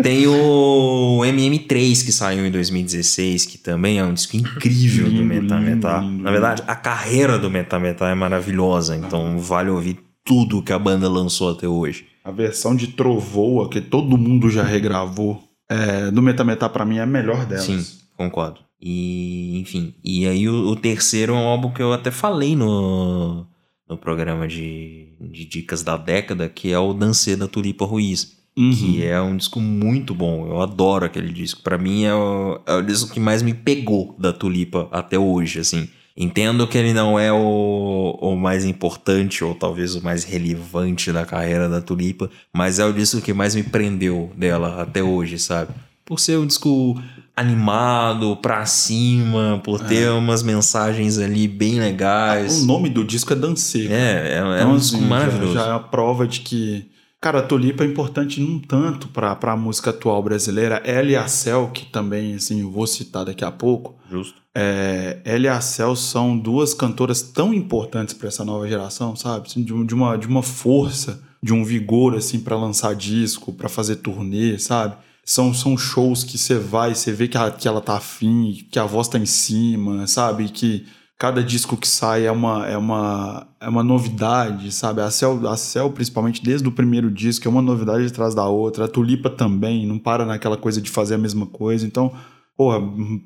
Tem o MM3 que saiu em 2016, que também é um disco incrível do Lindo, Metá Metá. lindo, lindo, Na verdade, a carreira do Metá Metá é maravilhosa, então vale ouvir tudo que a banda lançou até hoje. A versão de Trovoa, que todo mundo já regravou, é, do Metametá pra mim é a melhor delas. Sim, concordo. E, enfim. E aí o, o terceiro é um álbum que eu até falei no, no programa de, de dicas da década, que é o Dancê da Tulipa Ruiz. Uhum. Que é um disco muito bom. Eu adoro aquele disco. Pra mim é o, é o disco que mais me pegou da Tulipa até hoje, assim. Entendo que ele não é o, o mais importante ou talvez o mais relevante da carreira da Tulipa, mas é o disco que mais me prendeu dela até hoje, sabe? Por ser um disco animado, pra cima, por ter umas mensagens ali bem legais. O nome do disco é Dancê. É, é, é Então, um disco assim, já- maravilhoso. Já, é a prova de que. Cara, a Tulipa é importante não tanto pra, pra música atual brasileira. Ela e a Cel, que também, assim, eu vou citar daqui a pouco. Justo. É, ela e a Cel são duas cantoras tão importantes pra essa nova geração, sabe? Assim, de, de uma, de uma força, de um vigor, assim, pra lançar disco, pra fazer turnê, sabe? São, são shows que você vai, você vê que, a- que ela tá afim, que a voz tá em cima, sabe? Que cada disco que sai é uma, é uma, é uma novidade, sabe? A Cell, a Cell, principalmente desde o primeiro disco, é uma novidade atrás da outra. A Tulipa também, não para naquela coisa de fazer a mesma coisa. Então, porra,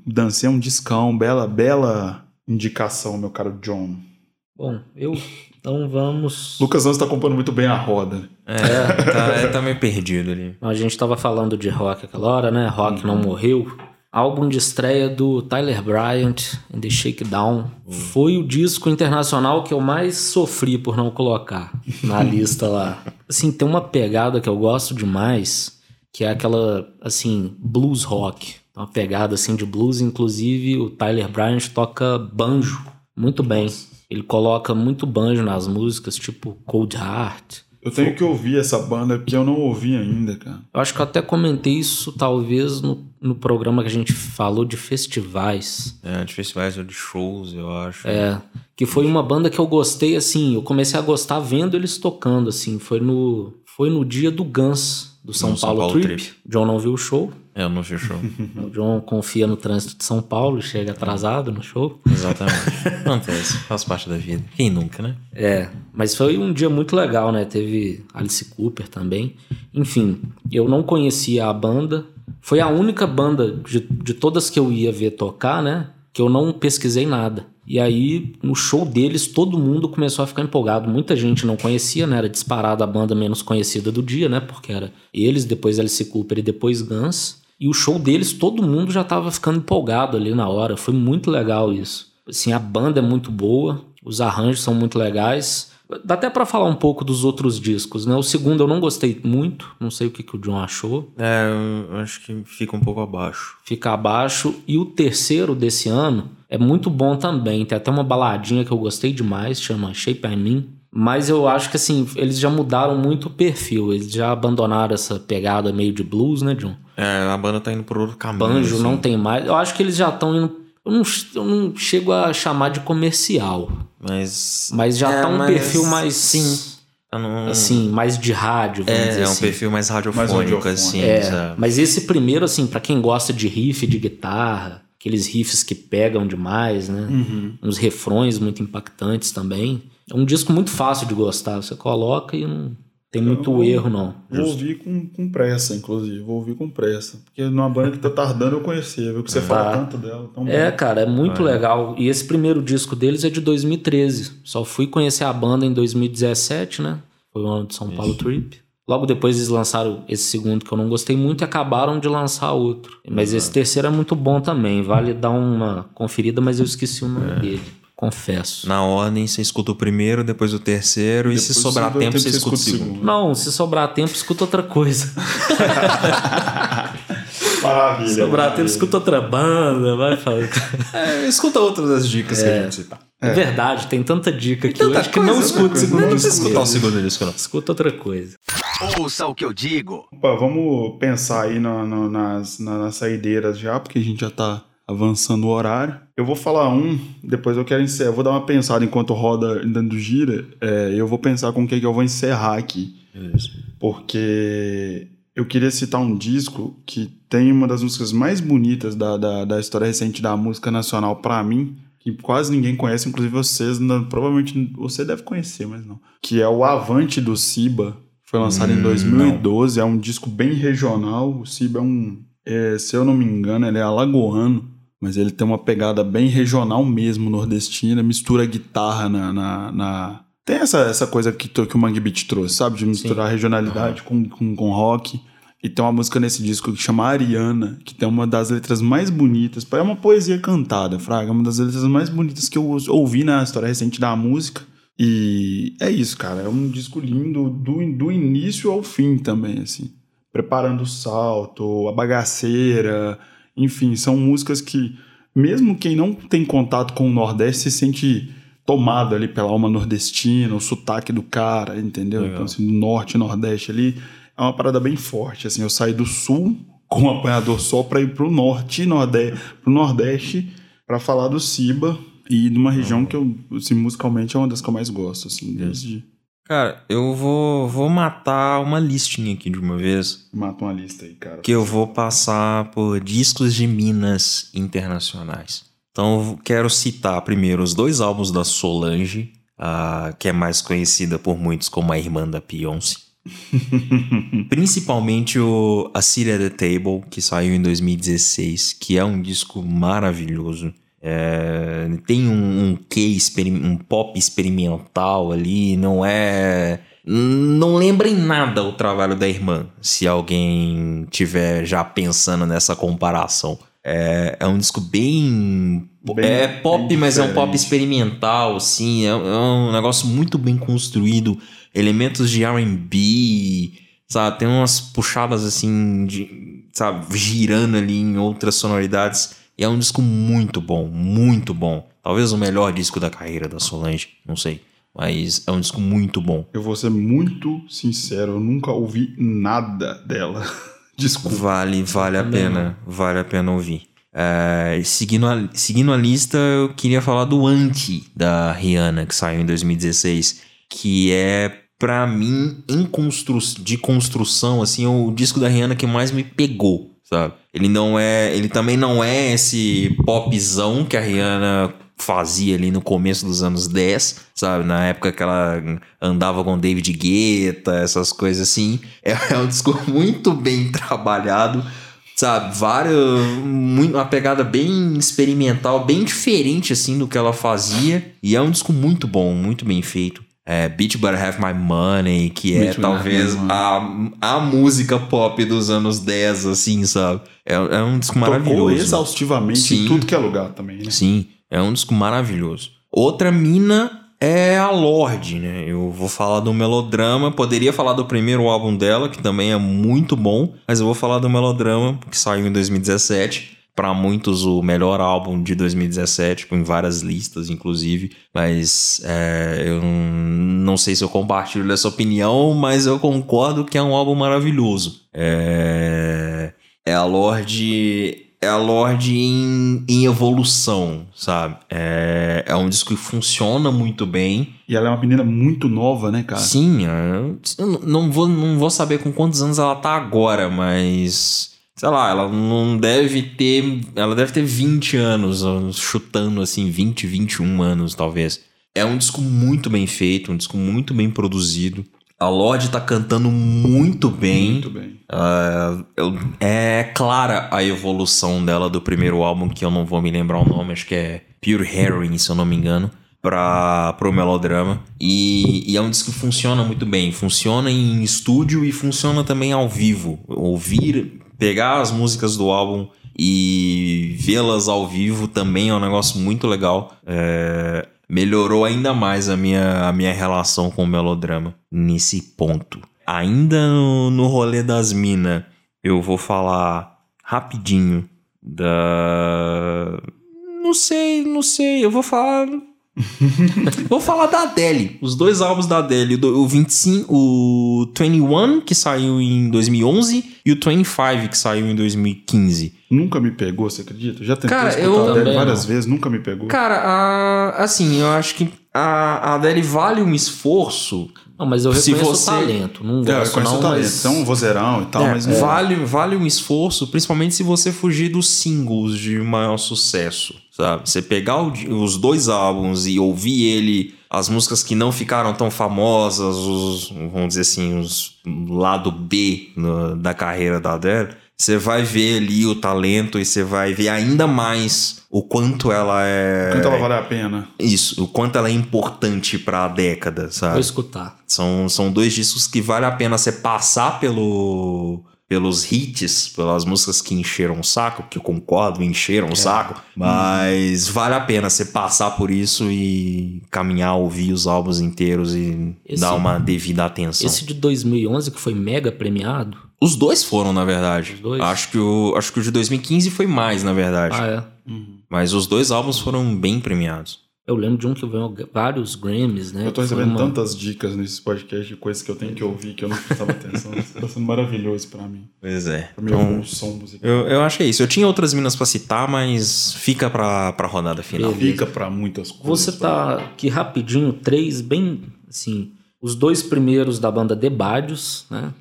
dancei um discão, bela, bela indicação, meu caro John. Bom, eu. Então vamos. Lucas Anjos tá acompanhando muito bem a roda. É, tá, é, tá meio perdido ali. A gente tava falando de rock aquela hora, né? Rock não morreu. Álbum de estreia do Tyler Bryant, In The Shakedown. Foi o disco internacional que eu mais sofri por não colocar na lista lá. Assim, tem uma pegada que eu gosto demais, que é aquela, assim, blues rock. Uma pegada assim de blues, inclusive o Tyler Bryant toca banjo muito bem. Ele coloca muito banjo nas músicas, tipo Cold Heart. Eu tenho que ouvir essa banda porque eu não ouvi ainda, cara. Eu acho que eu até comentei isso talvez no, no programa que a gente falou de festivais. É, de festivais ou de shows, eu acho. É, que foi uma banda que eu gostei, assim, eu comecei a gostar vendo eles tocando, assim, foi no, foi no dia do Guns, do São, São Paulo, Paulo Trip. Trip. John não viu o show. É, eu não vi o show. O John confia no trânsito de São Paulo e chega atrasado no show. Exatamente. Acontece, faz parte da vida. Quem nunca, né? É, mas foi um dia muito legal, né? Teve Alice Cooper também. Enfim, eu não conhecia a banda. Foi a única banda de, de todas que eu ia ver tocar, né? Que eu não pesquisei nada. E aí, no show deles, todo mundo começou a ficar empolgado. Muita gente não conhecia, né? Era disparada a banda menos conhecida do dia, né? Porque era eles, depois Alice Cooper e depois Guns. E o show deles, todo mundo já tava ficando empolgado ali na hora. Foi muito legal isso. Assim, a banda é muito boa, os arranjos são muito legais. Dá até pra falar um pouco dos outros discos, né? O segundo eu não gostei muito, não sei o que, que o John achou. É, eu acho que fica um pouco abaixo. Fica abaixo. E o terceiro desse ano é muito bom também. Tem até uma baladinha que eu gostei demais, chama Shape I Mean. Mas eu acho que assim, eles já mudaram muito o perfil. Eles já abandonaram essa pegada meio de blues, né, John? É, a banda tá indo por outro caminho. Banjo assim. não tem mais. Eu acho que eles já estão indo. Eu não, eu não chego a chamar de comercial. Mas. Mas já É, tá um mas- perfil mais. Sim. Não- Assim, mais de rádio, vamos dizer É, é um assim. perfil mais radiofônico, radiofônico. assim. É, mas esse primeiro, assim, pra quem gosta de riff de guitarra, aqueles riffs que pegam demais, né? Uhum. Uns refrões muito impactantes também. É um disco muito fácil de gostar. Você coloca e não tem muito vou- erro, não. Vou ouvir com, com pressa, inclusive. Vou ouvir com pressa. Porque numa banda que tá tardando eu conhecia, viu? Que você fala tanto dela. Tão É, bom. cara, é muito legal. E esse primeiro disco deles é de 2013. Só fui conhecer a banda em 2017, né? Foi o ano de São Paulo Trip. Logo depois eles lançaram esse segundo que eu não gostei muito e acabaram de lançar outro. Mas esse terceiro é muito bom também. Vale dar uma conferida, mas eu esqueci o nome dele. Confesso. Na ordem, você escuta o primeiro, depois o terceiro, e se Depois sobrar do tempo, você escuta o segundo. Não, se sobrar tempo, escuta outra coisa. Maravilha. Sobrar tempo, escuta outra banda. Vai falar. É, escuta outras das dicas que a gente citar. É verdade, tem tanta dica aqui Tanta hoje que não coisa, escuta o segundo coisa. Não disco. precisa escutar o segundo disco, não. Escuta outra coisa. Ouça o que eu digo. Opa, vamos pensar aí na- na- nas, na- nas saideiras já, porque a gente já tá avançando o horário. Eu vou falar um, depois eu quero encerrar. Eu vou dar uma pensada enquanto roda dando gira. É, eu vou pensar com o que, que eu vou encerrar aqui. Porque eu queria citar um disco que tem uma das músicas mais bonitas da, da, da história recente da música nacional pra mim, que quase ninguém conhece, inclusive vocês, não- provavelmente você deve conhecer, mas não. Que é o Avante do Siba. Foi lançado em Hum, 2012, é um disco bem regional. O Siba é um, é, se eu não me engano, ele é alagoano. Mas ele tem uma pegada bem regional mesmo, nordestina, mistura guitarra na. na, na- Tem essa, essa coisa que, que o Mangue Beat trouxe, sabe? De misturar regionalidade com, com, com rock. E tem uma música nesse disco que chama Ariana, que tem uma das letras mais bonitas. É uma poesia cantada, Fraga. É uma das letras mais bonitas que eu ouvi na história recente da música. E é isso, cara. É um disco lindo do, do início ao fim também, assim. Preparando o salto, a bagaceira. Enfim, são músicas que, mesmo quem não tem contato com o Nordeste, se sente tomado ali pela alma nordestina, o sotaque do cara, entendeu? Legal. Então, assim, do norte e nordeste ali, é uma parada bem forte. Assim, eu saí do sul com o apanhador só para ir pro norte nordeste, pro nordeste para falar do Ciba e de uma região que eu, assim, musicalmente é uma das que eu mais gosto, assim, desde Cara, eu vou, vou matar uma listinha aqui de uma vez. mata uma lista aí, cara. Que eu vou passar por discos de Minas internacionais. Então eu quero citar primeiro os dois álbuns da Solange, ah, que é mais conhecida por muitos como a irmã da Beyoncé. Principalmente o A City at the Table, que saiu em 2016, que é um disco maravilhoso. É, tem um, um quê, experi- um pop experimental ali, não é. Não lembra em nada o trabalho da irmã, se alguém tiver já pensando nessa comparação. É, é um disco bem. Bem- é pop, bem mas é um pop experimental, sim. É, é um negócio muito bem construído. Elementos de RB, sabe? Tem umas puxadas assim de sabe, girando ali em outras sonoridades. E é um disco muito bom, muito bom. Talvez o melhor disco da carreira da Solange, não sei. Mas é um disco muito bom. Eu vou ser muito sincero, eu nunca ouvi nada dela. Desculpa. Vale, vale a pena, vale a pena ouvir. É, seguindo, a, seguindo a lista, eu queria falar do Anti da Rihanna, que saiu em 2016, que é pra mim em constru de construção assim, o disco da Rihanna que mais me pegou, sabe? Ele não é, ele também não é esse popzão que a Rihanna fazia ali no começo dos anos 10, sabe? Na época que ela andava com David Guetta, essas coisas assim. É, é um disco muito bem trabalhado, sabe? Vários, muito, uma pegada bem experimental, bem diferente assim do que ela fazia. E é um disco muito bom, muito bem feito. É, Beach But I Have My Money, que é talvez a, a música pop dos anos 10, assim, sabe? É, é um disco maravilhoso. Tocou exaustivamente Sim. em tudo que é lugar também, né? Sim. É um disco maravilhoso. Outra mina é a Lorde, né? Eu vou falar do Melodrama. Poderia falar do primeiro álbum dela, que também é muito bom, mas eu vou falar do Melodrama, que saiu em 2017. Para muitos, o melhor álbum de 2017, em várias listas, inclusive. Mas é, eu não sei se eu compartilho dessa opinião, mas eu concordo que é um álbum maravilhoso. É, é a Lorde é a Lorde em, em evolução, sabe? É, é um disco que funciona muito bem. E ela é uma menina muito nova, né, cara? Sim, é, eu não vou, não vou saber com quantos anos ela tá agora, mas. Sei lá, ela não deve ter. Ela deve ter 20 anos, chutando assim, 20, 21 anos, talvez. É um disco muito bem feito, um disco muito bem produzido. A Lorde tá cantando muito bem. Muito bem. Uh, eu, é clara a evolução dela do primeiro álbum, que eu não vou me lembrar o nome, acho que é Pure Heroin, se eu não me engano, para pro melodrama. E, e, é um disco que funciona muito bem. Funciona em estúdio e funciona também ao vivo. Ouvir, pegar as músicas do álbum e vê-las ao vivo também é um negócio muito legal. É, melhorou ainda mais a minha, a minha relação com o melodrama nesse ponto. Ainda no, no rolê das minas, eu vou falar rapidinho da. Não sei, não sei, eu vou falar Vou falar da Adele, os dois álbuns da Adele, o 25, o 21 que saiu em 2011 e o 25 que saiu em 2015. Nunca me pegou, você acredita? Já tentei Cara, escutar eu, a Adele várias não. vezes, nunca me pegou. Cara, a, assim, eu acho que a, a Adele vale um esforço não, mas eu reconheço você... o talento. Não gosto, é, eu reconheço não, o talento. Mas... É um vozeirão e tal, é, mas... É. Vale, vale um esforço, principalmente se você fugir dos singles de maior sucesso, sabe? Você pegar o, os dois álbuns e ouvir ele... As músicas que não ficaram tão famosas, os, vamos dizer assim, os lado B no, da carreira da Adele você vai ver ali o talento e você vai ver ainda mais o quanto ela é. O quanto ela vale a pena. Isso, o quanto ela é importante para a década, sabe? Vou escutar. São, são dois discos que vale a pena você passar pelo pelos hits, pelas músicas que encheram o saco, que eu concordo, encheram é. o saco, mas hum. vale a pena você passar por isso e caminhar, ouvir os álbuns inteiros e esse, dar uma devida atenção. Esse de 2011 que foi mega premiado, os dois foram, na verdade. Os dois? Acho que o, acho que o de 2015 foi mais, na verdade. Ah, é? Uhum. Mas os dois álbuns foram bem premiados. Eu lembro de um que ganhou vários Grammys, né? Eu tô recebendo uma... tantas dicas nesses podcasts de coisas que eu tenho que ouvir que eu não prestava atenção. Tá sendo maravilhoso pra mim. Pois é. Pra minha então, som musical. Eu, eu acho que é isso. Eu tinha outras minas pra citar, mas fica pra, pra rodada final. Beleza. Fica pra muitas coisas. Você tá aqui rapidinho, três bem, assim, os dois primeiros da banda Debadios, né?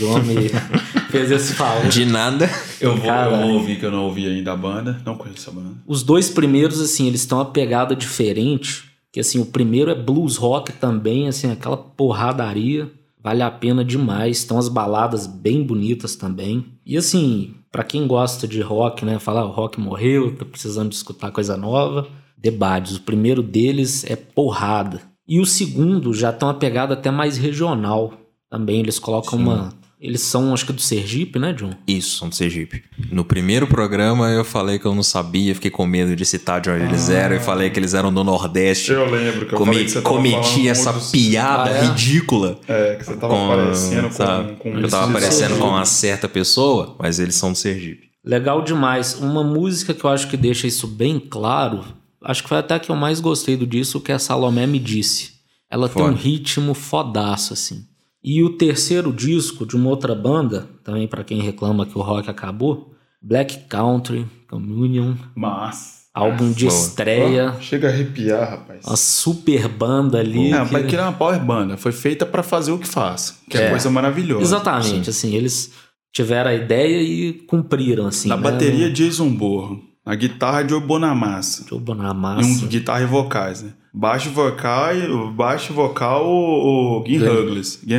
O homem fez esse favor. De nada. Eu vou, eu vou ouvir que eu não ouvi ainda a banda. Não conheço a banda. Os dois primeiros, assim, eles têm uma pegada diferente. Que assim, o primeiro é blues rock também, assim, aquela porradaria. Vale a pena demais. Estão as baladas bem bonitas também. E assim, para quem gosta de rock, né? Falar o rock morreu, tá precisando de escutar coisa nova. Debades. O primeiro deles é porrada. E o segundo já tem uma pegada até mais regional também. Eles colocam uma, Eles são, acho que do Sergipe, né, John? Isso, são do Sergipe. No primeiro programa eu falei que eu não sabia, fiquei com medo de citar de onde eles eram e falei que eles eram do Nordeste. Eu lembro que eu falei que cometi essa piada Ah, é? ridícula. É, que você tava com- aparecendo sabe? com, com Eu tava aparecendo com uma certa pessoa, mas eles são do Sergipe. Legal demais. Uma música que eu acho que deixa isso bem claro, acho que foi até que eu mais gostei do disco, que é a Salomé Me Disse. Ela tem um Foda. ritmo fodaço, assim. E o terceiro disco de uma outra banda, também pra quem reclama que o rock acabou, Black Country Communion, Mas. álbum de estreia, Chega a arrepiar, rapaz. uma super banda ali. É, que- mas que é uma power banda. Foi feita pra fazer o que faz. Que é, É. coisa maravilhosa. Exatamente, assim, eles tiveram a ideia e cumpriram, assim. Na né? bateria, Jason Borro. Na guitarra, Joe Bonamassa. Joe Bonamassa. E um guitarra e vocais, né? Baixo vocal, o baixo vocal, o, o Gin Hugles. Gin.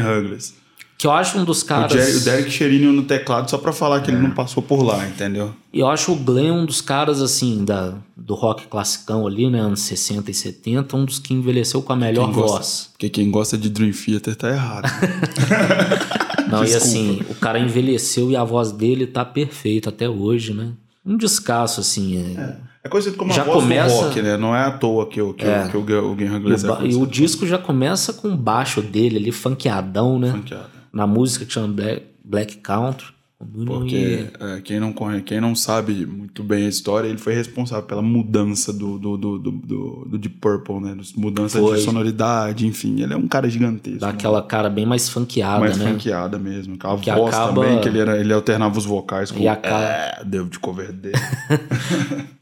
Que eu acho um dos O, caras. Jerry- o Derek Cheirinho no teclado, só pra falar que ele não passou por lá, entendeu? E eu acho o Glenn um dos caras, assim, da, do rock classicão ali, né? Anos 60 e 70, um dos que envelheceu com a melhor Quem gosta- voz. Porque quem gosta de Dream Theater tá errado. Não, e Desculpa. assim, o cara envelheceu e a voz dele tá perfeita até hoje, né? Um descasso, assim. É. É conhecido como Já a voz começa- do rock, né? Não é à toa que, o- que, É. o, que o, E, é ba- e o conhecido. disco já começa com o baixo dele ali, funkeadão, né? Funkeado. Na música que chama Black, Black Country. Porque é, quem, não, conhe- quem não sabe muito bem a história, ele foi responsável pela mudança do, do, do, do, do- do Deep Purple, né? Mudança Foi. de sonoridade, enfim. Ele é um cara gigantesco. Dá né? cara bem mais funkeada, mais né? funkeada mesmo. Aquela Que voz acaba- também, que ele, era, ele alternava os vocais com E acaba- é, David Coverdale.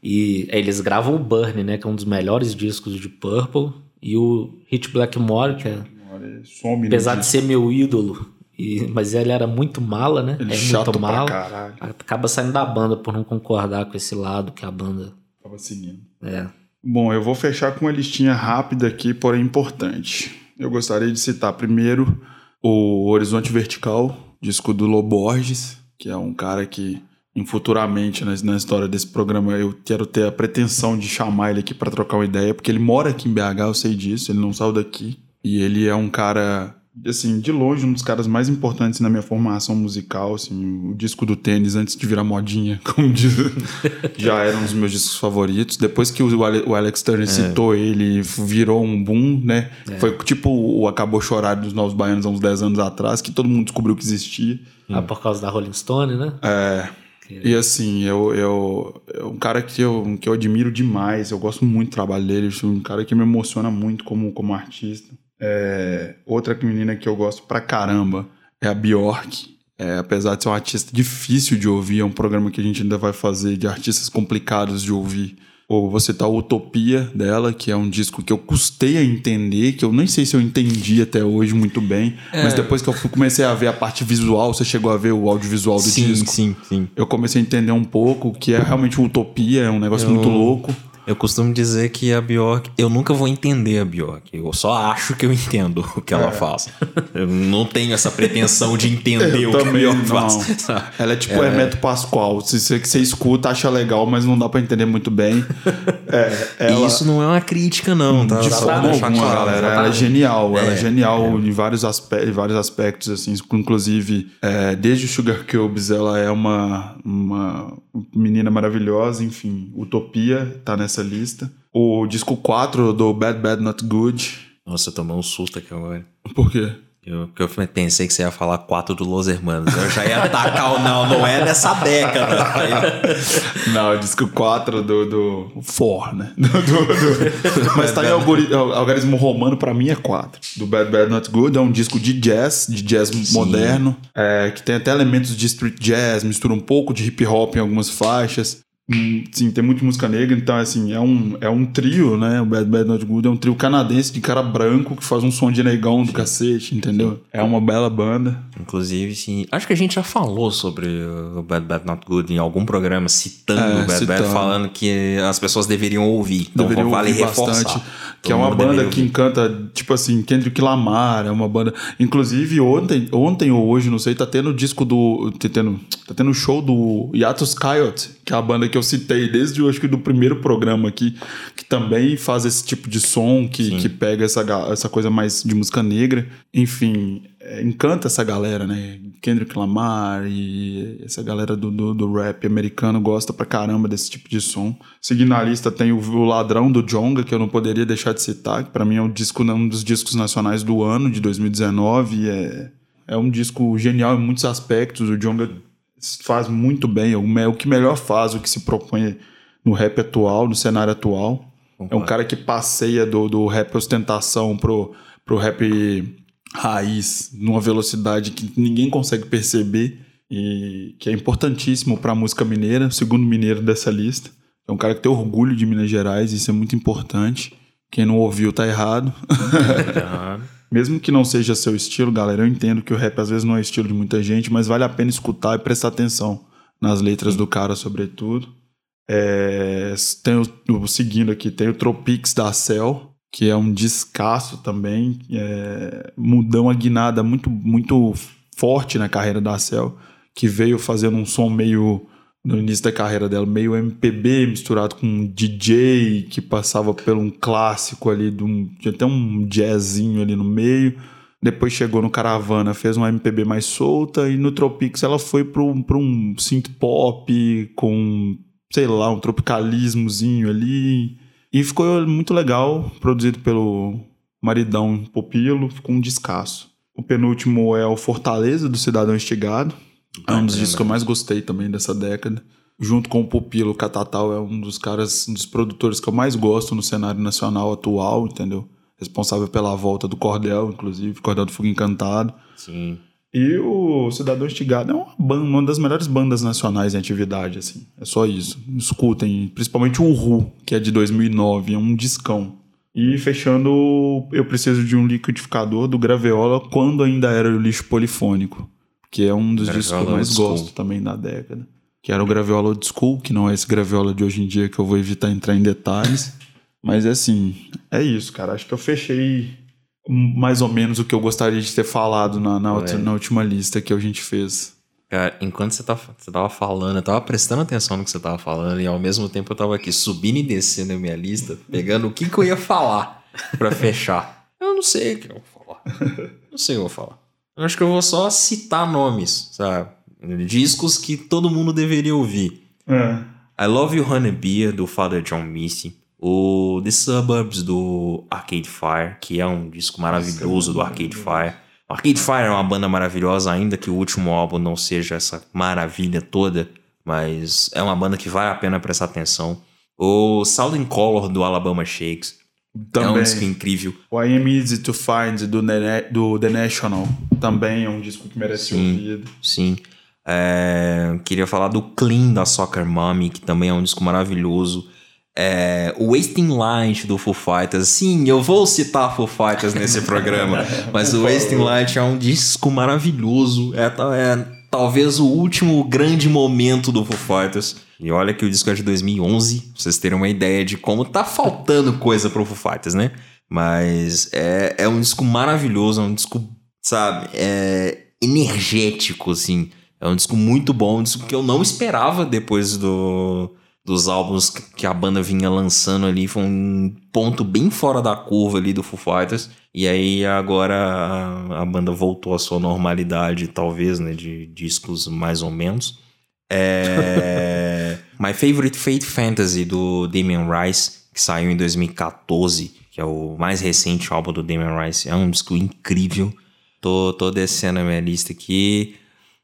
E eles gravam o Burn, né? Que é um dos melhores discos de Purple. E o Hit Blackmore, que é, some no apesar de ser meu ídolo, e, mas ele era muito mala, né? Ele é chato muito pra mala. caralho. Acaba saindo da banda por não concordar com esse lado que a banda Tava seguindo. é. Bom, eu vou fechar com uma listinha rápida aqui, porém importante. Eu gostaria de citar primeiro o Horizonte Vertical, disco do Loborges, que é um cara que, em futuramente, na, na história desse programa, eu quero ter a pretensão de chamar ele aqui para trocar uma ideia, porque ele mora aqui em BH, eu sei disso, ele não saiu daqui. E ele é um cara, assim, de longe, um dos caras mais importantes na minha formação musical, assim, o disco do tênis antes de virar modinha, como diz, já era um dos meus discos favoritos. Depois que o, Ale- o Alex Turner citou ele, virou um boom, né? Foi tipo o Acabou Chorar dos Novos Baianos há uns 10 anos atrás, que todo mundo descobriu que existia. Ah, por causa da Rolling Stone, né? É. E assim, eu, eu, é um cara que eu, que eu admiro demais, eu gosto muito do trabalho dele, é um cara que me emociona muito como, como artista. É, outra menina que eu gosto pra caramba é a Bjork. É, apesar de ser um artista difícil de ouvir, é um programa que a gente ainda vai fazer de artistas complicados de ouvir. Ou você tá Utopia dela, que é um disco que eu custei a entender, que eu nem sei se eu entendi até hoje muito bem, mas depois que eu comecei a ver a parte visual, você chegou a ver o audiovisual do sim, disco sim, sim. eu comecei a entender um pouco que é realmente utopia, é um negócio muito louco. Eu costumo dizer que a Bjork, eu nunca vou entender a Bjork. Eu só acho que eu entendo o que ela É. faz. Eu não tenho essa pretensão de entender o que a Bjork não. faz. sabe? Ela é tipo Hermeto Pascoal. Se você, você escuta, acha legal, mas não dá pra entender muito bem. É, ela, E isso não é uma crítica, não, tá? de forma alguma, galera. Ela é genial. Ela é genial em, vários aspe em vários aspectos, assim. Inclusive, é, desde o Sugar Cubes, ela é uma, uma menina maravilhosa. Enfim, Utopia tá nessa lista. O disco 4 do Bad Bad Not Good. Nossa, eu tomei um susto aqui agora. Por quê? Eu, porque eu pensei que você ia falar quatro do Los Hermanos. Eu já ia atacar o não, não é dessa década. Não, o disco 4 do. do For, né? Do- do- do- Mas tá em algori- al- algarismo romano, pra mim é 4. Do Bad Bad Not Good é um disco de jazz, de jazz moderno, é, que tem até elementos de street jazz, mistura um pouco de hip hop em algumas faixas. Hum, Sim, tem muita música negra, então assim, é um, é um trio, né? O Bad Bad Not Good é um trio canadense de cara branco que faz um som de negão do cacete, entendeu? É uma bela banda. Inclusive, sim. Acho que a gente já falou sobre o Bad Bad Not Good em algum programa, citando É, o Bad Bad, citando. falando que as pessoas deveriam ouvir. Então Deveriam vale ouvir reforçar. bastante. Que é uma banda que encanta, tipo assim, Kendrick Lamar, é uma banda. Inclusive, ontem, ontem ou hoje, não sei, tá tendo disco do. Tá tendo, tá tendo show do Yatus Coyote, que é a banda que eu eu citei desde, acho que do primeiro programa aqui, que também faz esse tipo de som, que, que pega essa, essa coisa mais de música negra. Enfim, é, encanta essa galera, né? Kendrick Lamar e essa galera do, do, do rap americano gosta pra caramba desse tipo de som. Seguindo na lista tem o, o Ladrão do Jonga, que eu não poderia deixar de citar, que pra mim é um, disco, um dos discos nacionais do ano, de 2019. e É, é um disco genial em muitos aspectos. O Jonga faz muito bem, é o, que melhor faz, o que se propõe no rap atual, no cenário atual. É um cara que passeia do, do rap ostentação pro, pro rap raiz numa velocidade que ninguém consegue perceber e que é importantíssimo para a música mineira, o segundo mineiro dessa lista. É um cara que tem orgulho de Minas Gerais, isso é muito importante. Quem não ouviu tá errado. Mesmo que não seja seu estilo, galera, eu entendo que o rap às vezes não é estilo de muita gente, mas vale a pena escutar e prestar atenção nas letras do cara, sobretudo. É, tem o, seguindo aqui, tem o Tropics da Cell, que é um descasso também. É, mudou uma guinada muito, muito forte na carreira da Cell, que veio fazendo um som meio, no início da carreira dela, meio MPB misturado com um DJ que passava por um clássico ali, de um, tinha até um jazzinho ali no meio. Depois chegou no Caravana, fez uma MPB mais solta, e no Tropics ela foi para um, um synth pop com, sei lá, um tropicalismozinho ali. E ficou muito legal, produzido pelo maridão Popilo, ficou um descasso. O penúltimo é o Fortaleza, do Cidadão Estigado. É um dos discos que eu mais gostei também dessa década. Junto com o Pupilo, o Catatal é um dos caras, um dos produtores que eu mais gosto no cenário nacional atual, entendeu? Responsável pela volta do Cordel, inclusive, Cordel do Fogo Encantado. Sim. E o Cidadão Estigado é uma, banda, uma das melhores bandas nacionais em atividade, assim. É só isso. Escutem, principalmente o Ru, que é de 2009, é um discão. E fechando, eu preciso de um liquidificador do Graveola quando ainda era o lixo polifônico, que é um dos discos que eu mais school. gosto também da década. Que era o Graveola Old School, que não é esse Graveola de hoje em dia que eu vou evitar entrar em detalhes. Mas assim, é isso, cara. Acho que eu fechei mais ou menos o que eu gostaria de ter falado na, na, outra- É. na última lista que a gente fez. Cara, enquanto você, tá, você tava falando, eu tava prestando atenção no que você tava falando e ao mesmo tempo eu tava aqui subindo e descendo a minha lista, pegando o que, que eu ia falar pra fechar. Eu não sei o que eu vou falar. Não sei o que eu vou falar. Eu acho que eu vou só citar nomes, sabe? Discos que todo mundo deveria ouvir. I Love You Honey Beer, do Father John Misty. O The Suburbs, do Arcade Fire, que é um disco maravilhoso do Arcade Fire. O Arcade Fire é uma banda maravilhosa, ainda que o último álbum não seja essa maravilha toda. Mas é uma banda que vale a pena prestar atenção. O Southern Color, do Alabama Shakes. É um Também. disco incrível. O I Am Easy to Find do, do The National também é um disco que merece Sim. ouvido. Sim. É, queria falar do Clean da Soccer Mommy, que também é um disco maravilhoso. É, o Wasting Light do Foo Fighters. Sim, eu vou citar Foo Fighters nesse programa, mas o Wasting Light é um disco maravilhoso. É, é talvez o último grande momento do Foo Fighters. E olha que o disco é de 2011, pra vocês terem uma ideia de como tá faltando coisa pro Foo Fighters, né? Mas é, é um disco maravilhoso, é um disco, sabe, é energético, assim. É um disco muito bom, um disco que eu não esperava depois do, dos álbuns que a banda vinha lançando ali. Foi um ponto bem fora da curva ali do Foo Fighters. E aí agora a, a banda voltou à sua normalidade, talvez, né, de discos mais ou menos. É, My Favorite Fate Fantasy do Damien Rice, que saiu em 2014, que é o mais recente álbum do Damien Rice. É um disco incrível. Tô, tô descendo a minha lista aqui.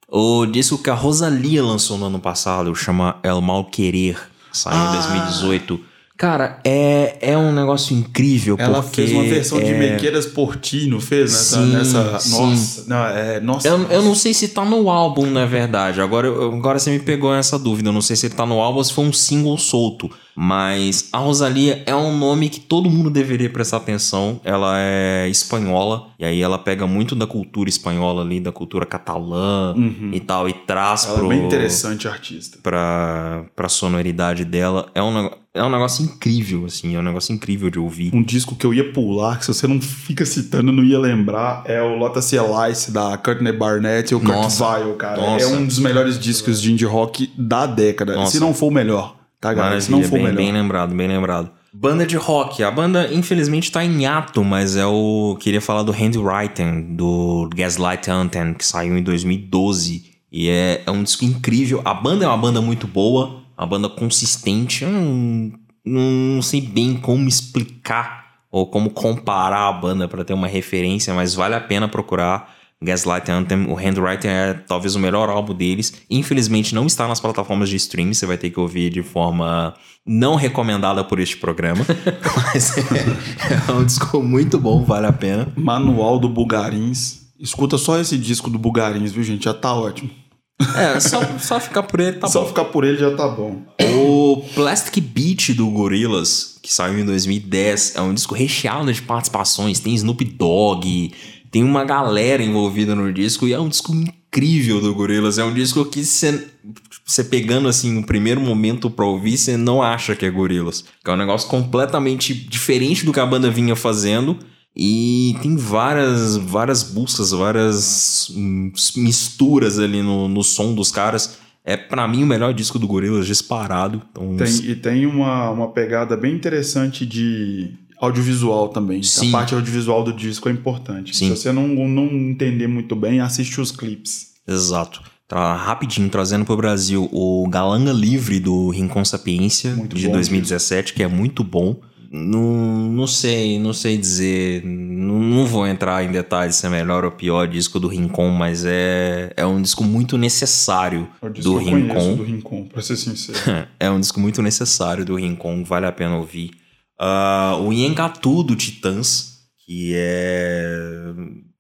O disco que a Rosalia lançou no ano passado chama El Mal Querer, saiu Ah. em 2018. Cara, é, é um negócio incrível. Ela fez uma versão de é- Mequeiras por ti, não fez? Nessa, Sim, nessa sim. nossa, não, é, nossa. Eu, eu não sei se tá no álbum, na verdade. Agora, eu- agora você me pegou essa dúvida. Eu não sei se ele tá no álbum ou se foi um single solto. Mas a Rosalia é um nome que todo mundo deveria prestar atenção. Ela é espanhola. E aí ela pega muito da cultura espanhola ali, da cultura catalã e tal. E traz Ela pro é bem interessante artista. pra, pra sonoridade dela. É um, é um negócio incrível, assim. É um negócio incrível de ouvir. Um disco que eu ia pular, que se você não fica citando, não ia lembrar, é o Lotus Elice da Courtney Barnett e o Kurt. Vile, cara. Nossa. É um dos melhores discos de indie rock da década, Nossa. se não for o melhor. Tá, galera? Se não for bem, melhor. bem lembrado, bem lembrado. Banda de rock. A banda, infelizmente, tá em ato, mas é o. Queria falar do Handwriting, do Gaslight Anthem, que saiu em 2012. E é, é um disco incrível. A banda é uma banda muito boa, uma banda consistente. Eu não, não sei bem como explicar ou como comparar a banda para ter uma referência, mas vale a pena procurar. Gaslight Anthem, o Handwriting é talvez o melhor álbum deles. Infelizmente não está nas plataformas de streaming, você vai ter que ouvir de forma não recomendada por este programa. Mas é, é um disco muito bom, vale a pena. Manual do Bugarins. Escuta só esse disco do Bugarins, viu, gente? Já tá ótimo. É, só, só ficar por ele tá só bom. ficar por ele já tá bom. O Plastic Beach do Gorillaz, que saiu em 2010, é um disco recheado de participações. Tem Snoop Dogg, tem uma galera envolvida no disco e é um disco incrível do Gorillaz. É um disco que você você pegando assim no primeiro momento pra ouvir, você não acha que é Gorillaz. Que é um negócio completamente diferente do que a banda vinha fazendo. E tem várias, várias buscas, várias misturas ali no, no som dos caras. É pra mim o melhor disco do Gorillaz disparado. Então, Tem, e tem uma, uma pegada bem interessante de audiovisual também. Sim. A parte audiovisual do disco é importante. Sim. Se você não, não entender muito bem, assiste os clipes. Exato. Tá rapidinho trazendo pro Brasil o Galanga Livre do Rincon Sapiência Muito de bom 2017, que é muito bom. Não, não sei, não sei dizer, não, não vou entrar em detalhes se é melhor ou pior disco do Rincon, mas é, é um disco muito necessário É o do Rincon. do Rincon, pra ser sincero. é um disco muito necessário do Rincon, vale a pena ouvir. Ah, o Yengatu do Titãs, que é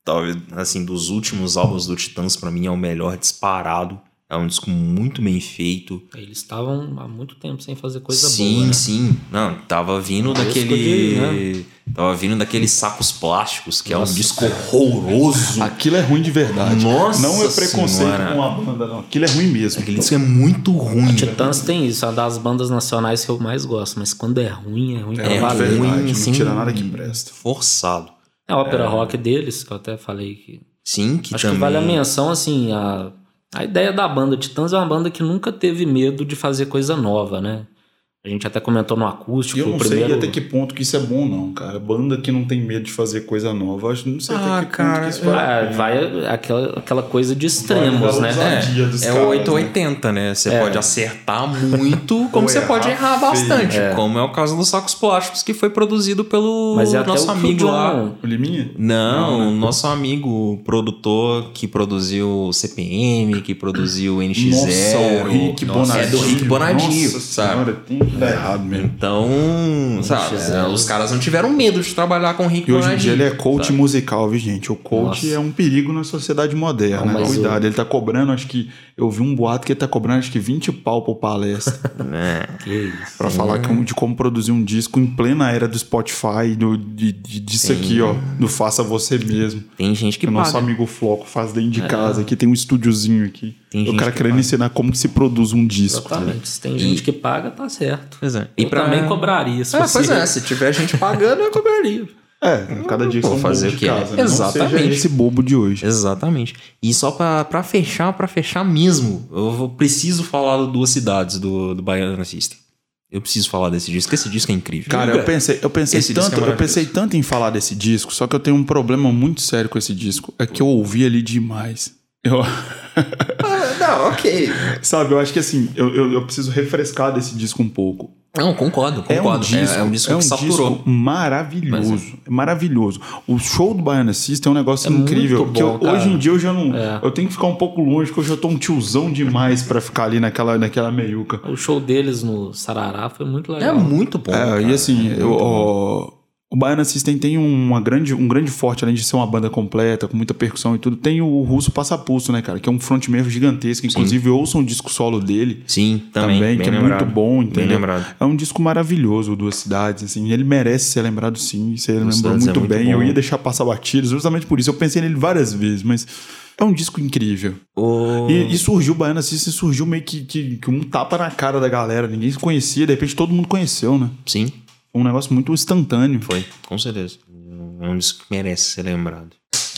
talvez assim dos últimos álbuns do Titãs pra mim é o melhor disparado. É um disco muito bem feito. Eles estavam há muito tempo sem fazer coisa sim, boa. né? sim. Não, tava vindo daquele de, tava vindo daqueles sacos plásticos, que é Nossa. um disco horroroso. Aquilo é ruim de verdade. Nossa não é preconceito Senhora. com a banda, não. Aquilo é ruim mesmo. Aquele disco é muito ruim. Titãs tem isso, é uma das bandas nacionais que eu mais gosto, mas quando é ruim, é ruim É pra ruim verdade. ruim, não assim, tira nada que presta. Forçado. É a ópera rock deles, que eu até falei que. Sim, que Acho também que vale a menção, assim, a, a ideia da banda Titãs é uma banda que nunca teve medo de fazer coisa nova, né? A gente até comentou no acústico, E eu o não primeiro. sei até que ponto que isso é bom, não, cara. Banda que não tem medo de fazer coisa nova, acho não sei Ah, até que cara, ponto que isso vale a Ah, vai aquela, aquela coisa de extremos, Vai né? dos É caras, o 880, né? Você É. pode acertar muito, como você pode errar feio. bastante. É. Como é o caso dos sacos plásticos, que foi produzido pelo Mas é até nosso amigo John- lá. O Liminha? Não, Não, o nosso amigo produtor que produziu o CPM, que produziu o NX0. Nossa, o Rick Bonadio. É do Rick Bonadio, Nossa sabe? senhora, tem que dar errado mesmo. Então, sabe, NX0. os caras não tiveram medo de trabalhar com o Rick E hoje em dia ele é coach sabe? musical, viu, gente? O coach Nossa. é um perigo na sociedade moderna. Não, mas Cuidado, ele tá cobrando, acho que. Eu vi um boato que ele tá cobrando, acho que 20 pau por palestra. É. Que isso. pra falar como- de como produzir um disco em plena era do Spotify, do, de, de- disso aqui, ó. Do faça você mesmo. Tem gente que Que o nosso paga. amigo Floco faz dentro de casa. Aqui tem um estúdiozinho aqui. Tem o cara que querendo paga. ensinar como que se produz um disco. Exatamente. Se tem gente que paga, tá certo. É. Eu também cobraria, se fosse pois é, se tiver gente pagando, eu cobraria. É, cada dia que Vou fazer o quê? casa. né? Não Exatamente. esse bobo de hoje. Exatamente. E só pra, pra fechar, pra fechar mesmo, eu vou- preciso falar do Duas Cidades do, do Baiana System. Eu preciso falar desse disco, esse disco é incrível. Cara, eu pensei, eu pensei Esse é tanto, eu maravilhoso. pensei tanto em falar desse disco, só que eu tenho um problema muito sério com esse disco, é que eu ouvi ele demais. Eu, não, ok. sabe, eu acho que assim, eu, eu, eu preciso refrescar desse disco um pouco. Não, concordo, concordo. É, é um disco é um que saturou. disco maravilhoso, é maravilhoso. O show do Baiana System é um negócio É incrível, muito que eu- bom, cara. hoje em dia eu já não, É. eu tenho que ficar um pouco longe, porque eu já tô um tiozão demais pra ficar ali naquela, naquela meiuca. O show deles no Sarará foi muito É legal. muito bom. É, cara. e assim, É eu- muito bom. O, Baiana System tem uma grande, um grande forte, além de ser uma banda completa, com muita percussão e tudo, tem o Russo Passapulso, né, cara? Que é um frontman gigantesco. Inclusive, ouçam o disco solo dele Sim, também. também, que é lembrado. muito bom, entendeu? É um disco maravilhoso, Duas Cidades, assim. Ele merece ser lembrado sim, você lembrou Cidades é muito, muito bem. bom. Eu ia deixar passar batidos justamente por isso. Eu pensei nele várias vezes, mas é um disco incrível. O... E, e surgiu o Baiana System, surgiu meio que, que, que um tapa na cara da galera. Ninguém se conhecia, de repente todo mundo conheceu, né? Sim, um negócio muito instantâneo. foi, com certeza. É um disco que merece ser lembrado.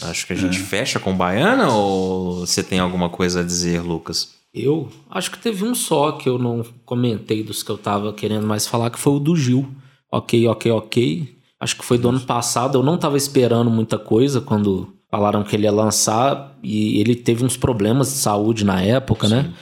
Acho que a É. gente fecha com Baiana ou você tem alguma coisa a dizer, Lucas? Eu acho que teve um só que eu não comentei dos que eu tava querendo mais falar, que foi o do Gil. Ok, ok, ok. Acho que foi do ano passado. Eu não tava esperando muita coisa quando falaram que ele ia lançar e ele teve uns problemas de saúde na época, né?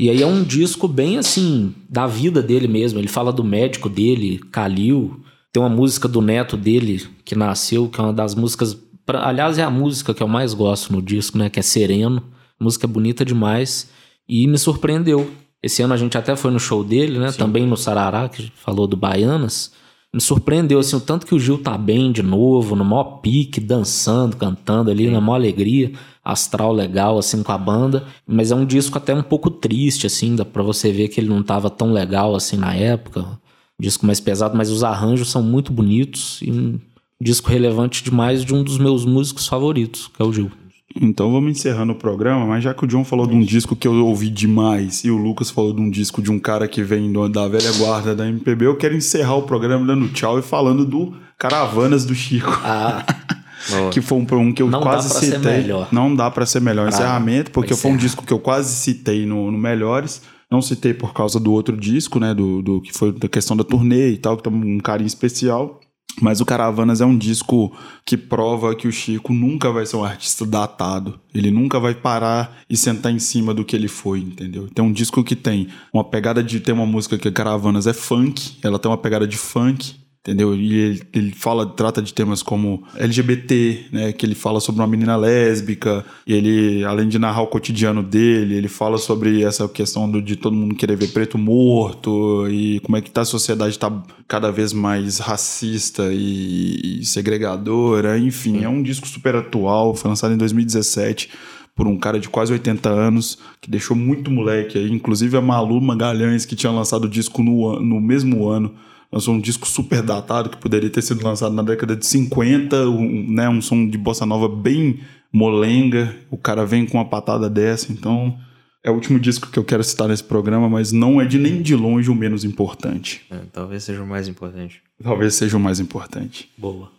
E aí é um disco bem assim, da vida dele mesmo. Ele fala do médico dele, Calil. Tem uma música do neto dele que nasceu, que é uma das músicas. Pra, aliás, é a música que eu mais gosto no disco, né? Que é Sereno. Música bonita demais. E me surpreendeu. Esse ano a gente até foi no show dele, né? Sim. Também no Sarará, que falou do Baianas. Me surpreendeu, assim, o tanto que o Gil tá bem de novo, no maior pique, dançando, cantando ali, Sim. na maior alegria astral legal, assim, com a banda. Mas é um disco até um pouco triste, assim, dá pra você ver que ele não tava tão legal, assim, na época. Um disco mais pesado, mas os arranjos são muito bonitos e um disco relevante demais de um dos meus músicos favoritos, que é o Gil. Então vamos encerrando o programa, mas já que o John falou de um disco que eu ouvi demais e o Lucas falou de um disco de um cara que vem da velha guarda da MPB, eu quero encerrar o programa dando tchau e falando do Caravanas do Chico. Ah. que foi um, um que eu não quase citei. Não dá para ser melhor. Ah, encerramento, porque foi um disco que eu quase citei no, no Melhores. Não citei por causa do outro disco, né? Do, do que foi da questão da turnê e tal, que tem um carinho especial. Mas o Caravanas é um disco que prova que o Chico nunca vai ser um artista datado. Ele nunca vai parar e sentar em cima do que ele foi, entendeu? Tem um disco que tem uma pegada de. Tem uma música que Caravanas é funk, ela tem uma pegada de funk entendeu? E ele, ele fala, trata de temas como LGBT, né? Que ele fala sobre uma menina lésbica, e ele, além de narrar o cotidiano dele, ele fala sobre essa questão do, de todo mundo querer ver preto morto, e como é que tá a sociedade tá cada vez mais racista e, e segregadora, enfim, é um disco super atual, foi lançado em 2017 por um cara de quase 80 anos, que deixou muito moleque aí, inclusive a Malu Magalhães, que tinha lançado o disco no, no mesmo ano, lançou um disco super datado que poderia ter sido lançado na década de 50, um, né, um som de bossa nova bem molenga. O cara vem com uma patada dessa, então é o último disco que eu quero citar nesse programa, mas não é de nem de longe o menos importante. É, talvez seja o mais importante. Talvez seja o mais importante. Boa.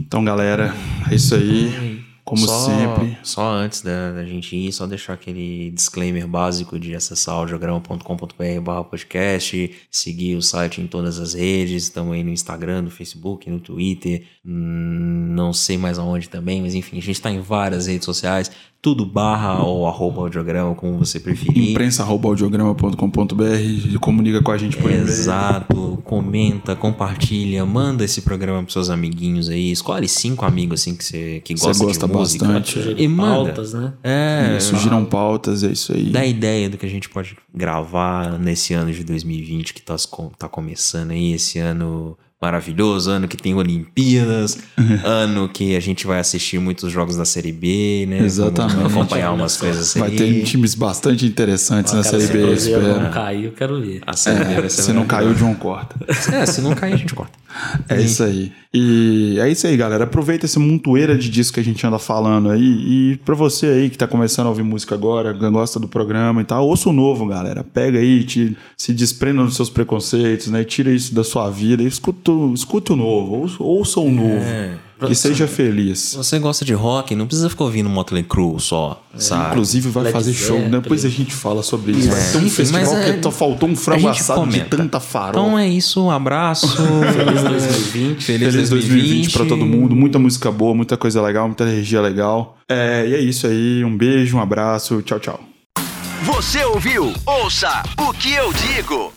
Então, galera, é isso aí. Como só, sempre. Só antes da, da, gente ir, só deixar aquele disclaimer básico de acessar audiograma.com.br podcast, seguir o site em todas as redes, também no Instagram, no Facebook, no Twitter, hum, não sei mais aonde também, mas enfim, a gente está em várias redes sociais tudo barra ou arroba audiograma, como você preferir. Imprensa arroba audiograma.com.br comunica com a gente por e-mail. Exato, comenta, compartilha, manda esse programa pros seus amiguinhos aí, escolhe cinco amigos assim que você que gosta, você gosta de música. bastante. E manda. pautas, né? É, surgiram pautas, é isso aí. Dá ideia do que a gente pode gravar nesse ano de 2020 que tá, tá começando aí, esse ano maravilhoso, ano que tem Olimpíadas, ano que a gente vai assistir muitos jogos da Série B, né? Exatamente. Vamos acompanhar umas coisas Vai ter times bastante interessantes na Série B, Se não cair, eu quero ver. A Série B é, se não cair, o João corta. É, se não cair, a gente corta. É isso aí. E é isso aí, galera. Aproveita esse montoeira de disco que a gente anda falando aí. E pra você aí que tá começando a ouvir música agora, gosta do programa e tal, ouça o novo, galera. Pega aí, te, se desprenda dos seus preconceitos, né? Tira isso da sua vida. Escuta, escuta o novo, ouça, ouça o novo. É. Que seja feliz. Se você gosta de rock, não precisa ficar ouvindo Motley Crue só, é. sabe? Inclusive vai Led fazer show, né? depois a gente fala sobre isso. É. Vai ter um festival é, que faltou um frango assado comenta. de tanta farol. Então é isso, um abraço. Feliz 2020. Feliz, Feliz 2020, 2020 para todo mundo. Muita música boa, muita coisa legal, muita energia legal. É, e é isso aí. Um beijo, um abraço. Tchau, tchau. Você ouviu? Ouça o que eu digo.